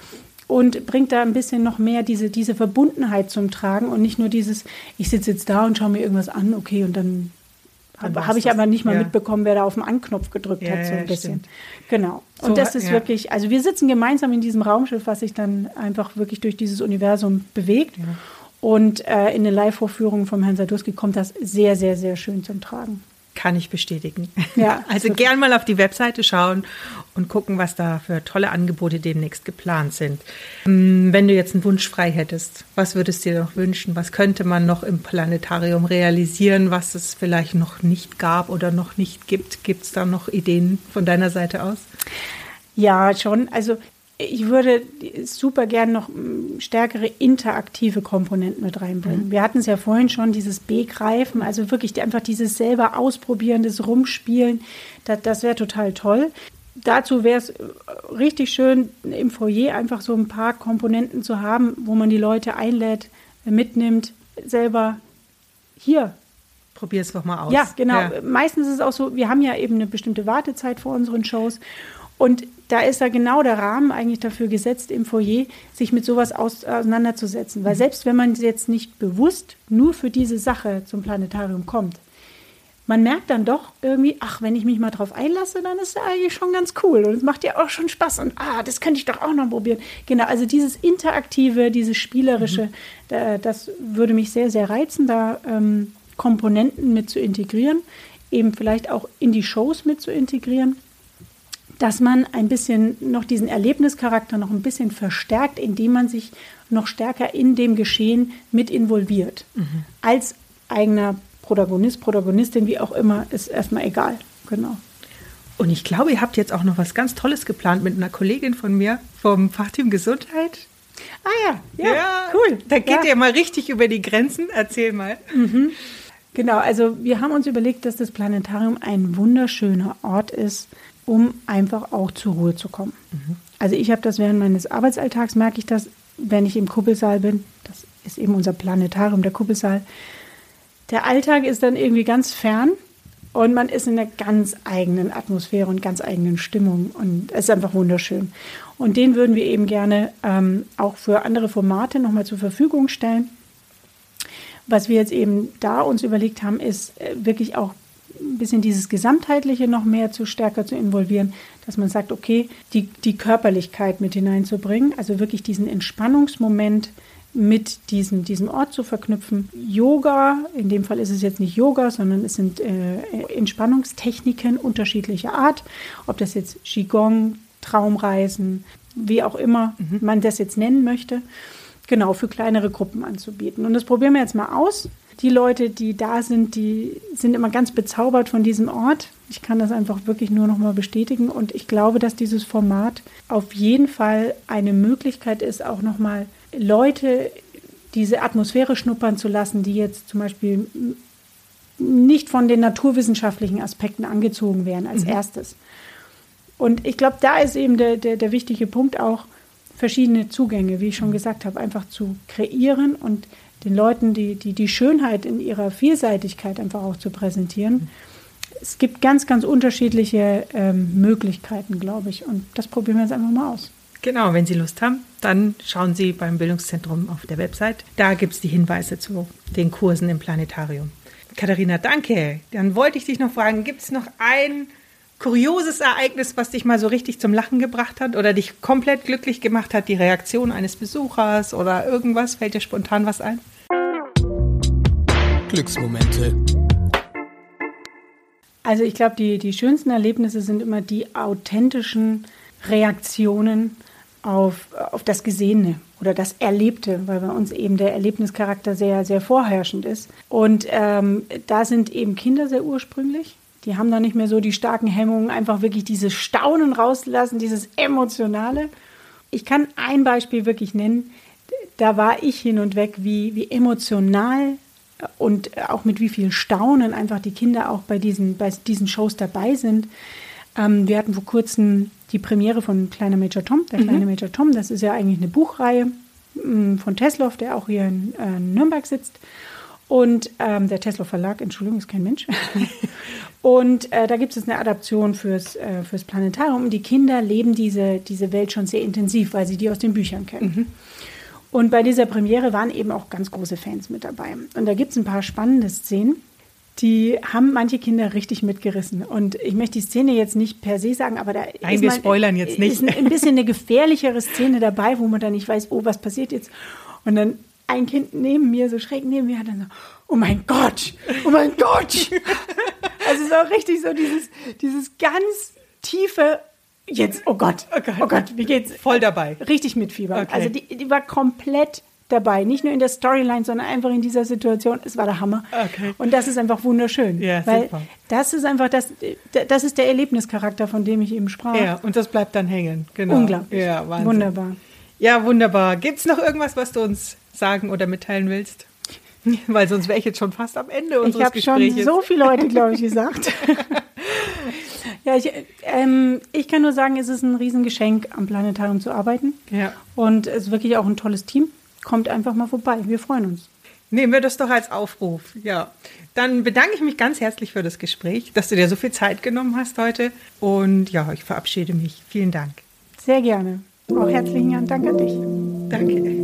Und bringt da ein bisschen noch mehr diese, diese Verbundenheit zum Tragen und nicht nur dieses, ich sitze jetzt da und schaue mir irgendwas an, okay, und dann habe ich aber nicht mal ja. mitbekommen, wer da auf den Anknopf gedrückt ja, hat, so ein bisschen. Stimmt. Genau. Und so, das ist wirklich, also wir sitzen gemeinsam in diesem Raumschiff, was sich dann einfach wirklich durch dieses Universum bewegt. Und äh, in den Live-Vorführungen vom Herrn Sadurski kommt das sehr, sehr, sehr schön zum Tragen. Kann ich bestätigen. Ja, also gern mal auf die Webseite schauen und gucken, was da für tolle Angebote demnächst geplant sind. Hm, wenn du jetzt einen Wunsch frei hättest, was würdest du dir noch wünschen? Was könnte man noch im Planetarium realisieren, was es vielleicht noch nicht gab oder noch nicht gibt? Gibt es da noch Ideen von deiner Seite aus? Ja, schon. Also ich würde super gern noch hm, stärkere interaktive Komponenten mit reinbringen. Mhm. Wir hatten es ja vorhin schon, dieses Begreifen, also wirklich einfach dieses selber ausprobieren, das Rumspielen, das, das wäre total toll. Dazu wäre es äh, richtig schön, im Foyer einfach so ein paar Komponenten zu haben, wo man die Leute einlädt, mitnimmt, selber hier. Probier es doch mal aus. Ja, genau. Ja. Meistens ist es auch so, wir haben ja eben eine bestimmte Wartezeit vor unseren Shows Und da ist da genau der Rahmen eigentlich dafür gesetzt, im Foyer sich mit sowas auseinanderzusetzen. Weil selbst wenn man jetzt nicht bewusst nur für diese Sache zum Planetarium kommt, man merkt dann doch irgendwie, ach, wenn ich mich mal drauf einlasse, dann ist das eigentlich schon ganz cool und es macht ja auch schon Spaß und ah, das könnte ich doch auch noch probieren. Genau, also dieses interaktive, dieses spielerische, mhm. da, das würde mich sehr, sehr reizen, da ähm, Komponenten mit zu integrieren, eben vielleicht auch in die Shows mit zu integrieren, dass man ein bisschen noch diesen Erlebnischarakter noch ein bisschen verstärkt, indem man sich noch stärker in dem Geschehen mit involviert, mhm. als eigener Protagonist, Protagonistin, wie auch immer, ist erstmal egal. Genau. Und ich glaube, ihr habt jetzt auch noch was ganz Tolles geplant mit einer Kollegin von mir vom Fachteam Gesundheit. Ah ja, ja, ja cool. Da geht ja. ihr mal richtig über die Grenzen. Erzähl mal. Mhm. Genau, also wir haben uns überlegt, dass das Planetarium ein wunderschöner Ort ist, um einfach auch zur Ruhe zu kommen. Mhm. Also ich habe das während meines Arbeitsalltags, merke ich das, wenn ich im Kuppelsaal bin. Das ist eben unser Planetarium, der Kuppelsaal der Alltag ist dann irgendwie ganz fern und man ist in einer ganz eigenen Atmosphäre und ganz eigenen Stimmung und es ist einfach wunderschön. Und den würden wir eben gerne ähm, auch für andere Formate nochmal zur Verfügung stellen. Was wir jetzt eben da uns überlegt haben, ist äh, wirklich auch ein bisschen dieses Gesamtheitliche noch mehr zu stärker zu involvieren, dass man sagt, okay, die, die Körperlichkeit mit hineinzubringen, also wirklich diesen Entspannungsmoment mit diesem, diesem Ort zu verknüpfen. Yoga, in dem Fall ist es jetzt nicht Yoga, sondern es sind äh, Entspannungstechniken unterschiedlicher Art. Ob das jetzt Qigong, Traumreisen, wie auch immer mhm. man das jetzt nennen möchte, genau für kleinere Gruppen anzubieten. Und das probieren wir jetzt mal aus. Die Leute, die da sind, die sind immer ganz bezaubert von diesem Ort. Ich kann das einfach wirklich nur noch mal bestätigen und ich glaube, dass dieses Format auf jeden Fall eine Möglichkeit ist, auch noch mal Leute diese Atmosphäre schnuppern zu lassen, die jetzt zum Beispiel nicht von den naturwissenschaftlichen Aspekten angezogen werden als mhm. erstes. Und ich glaube, da ist eben der, der, der wichtige Punkt auch, verschiedene Zugänge, wie ich schon gesagt habe, einfach zu kreieren und den Leuten die, die, die Schönheit in ihrer Vielseitigkeit einfach auch zu präsentieren. Es gibt ganz, ganz unterschiedliche ähm, Möglichkeiten, glaube ich. Und das probieren wir jetzt einfach mal aus. Genau, wenn Sie Lust haben, dann schauen Sie beim Bildungszentrum auf der Website. Da gibt es die Hinweise zu den Kursen im Planetarium. Katharina, danke. Dann wollte ich dich noch fragen, gibt es noch ein kurioses Ereignis, was dich mal so richtig zum Lachen gebracht hat oder dich komplett glücklich gemacht hat? Die Reaktion eines Besuchers oder irgendwas? Fällt dir spontan was ein? Glücksmomente. Also ich glaube, die, die schönsten Erlebnisse sind immer die authentischen Reaktionen auf, auf das Gesehene oder das Erlebte, weil bei uns eben der Erlebnischarakter sehr, sehr vorherrschend ist. Und ähm, da sind eben Kinder sehr ursprünglich. Die haben da nicht mehr so die starken Hemmungen, einfach wirklich dieses Staunen rauszulassen, dieses Emotionale. Ich kann ein Beispiel wirklich nennen. Da war ich hin und weg, wie, wie emotional und auch mit wie viel Staunen einfach die Kinder auch bei diesen, bei diesen Shows dabei sind. Ähm, wir hatten vor kurzem die Premiere von Kleiner Major Tom. Der mhm. kleine Major Tom, das ist ja eigentlich eine Buchreihe mm, von Tesloff, der auch hier in äh, Nürnberg sitzt. Und ähm, der Tesla Verlag, Entschuldigung, ist kein Mensch. und äh, da gibt es eine Adaption fürs, äh, fürs Planetarium. Und die Kinder leben diese, diese Welt schon sehr intensiv, weil sie die aus den Büchern kennen. Mhm. Und bei dieser Premiere waren eben auch ganz große Fans mit dabei. Und da gibt es ein paar spannende Szenen die haben manche Kinder richtig mitgerissen. Und ich möchte die Szene jetzt nicht per se sagen, aber da Nein, wir spoilern jetzt nicht. ist ein bisschen eine gefährlichere Szene dabei, wo man dann nicht weiß, oh, was passiert jetzt. Und dann ein Kind neben mir, so schräg neben mir, hat dann so, oh mein Gott, oh mein Gott. also es ist auch richtig so dieses, dieses ganz tiefe, jetzt, oh Gott, oh Gott, oh Gott wie geht's? Voll dabei. Richtig mit Fieber. Okay. Also die, die war komplett dabei. Nicht nur in der Storyline, sondern einfach in dieser Situation. Es war der Hammer. Okay. Und das ist einfach wunderschön. Ja, weil super. das ist einfach das, das ist der Erlebnischarakter, von dem ich eben sprach. Ja, und das bleibt dann hängen. Genau. Unglaublich. Ja, Wahnsinn. Wunderbar. Ja, wunderbar. Gibt es noch irgendwas, was du uns sagen oder mitteilen willst? Weil sonst wäre ich jetzt schon fast am Ende unseres ich Gesprächs. Ich habe schon so viele Leute, glaube ich, gesagt. ja, ich, ähm, ich kann nur sagen, es ist ein Riesengeschenk, am Planetarium zu arbeiten. Ja. Und es ist wirklich auch ein tolles Team kommt einfach mal vorbei. Wir freuen uns. Nehmen wir das doch als Aufruf. Ja. Dann bedanke ich mich ganz herzlich für das Gespräch, dass du dir so viel Zeit genommen hast heute. Und ja, ich verabschiede mich. Vielen Dank. Sehr gerne. Auch herzlichen Dank an dich. Danke.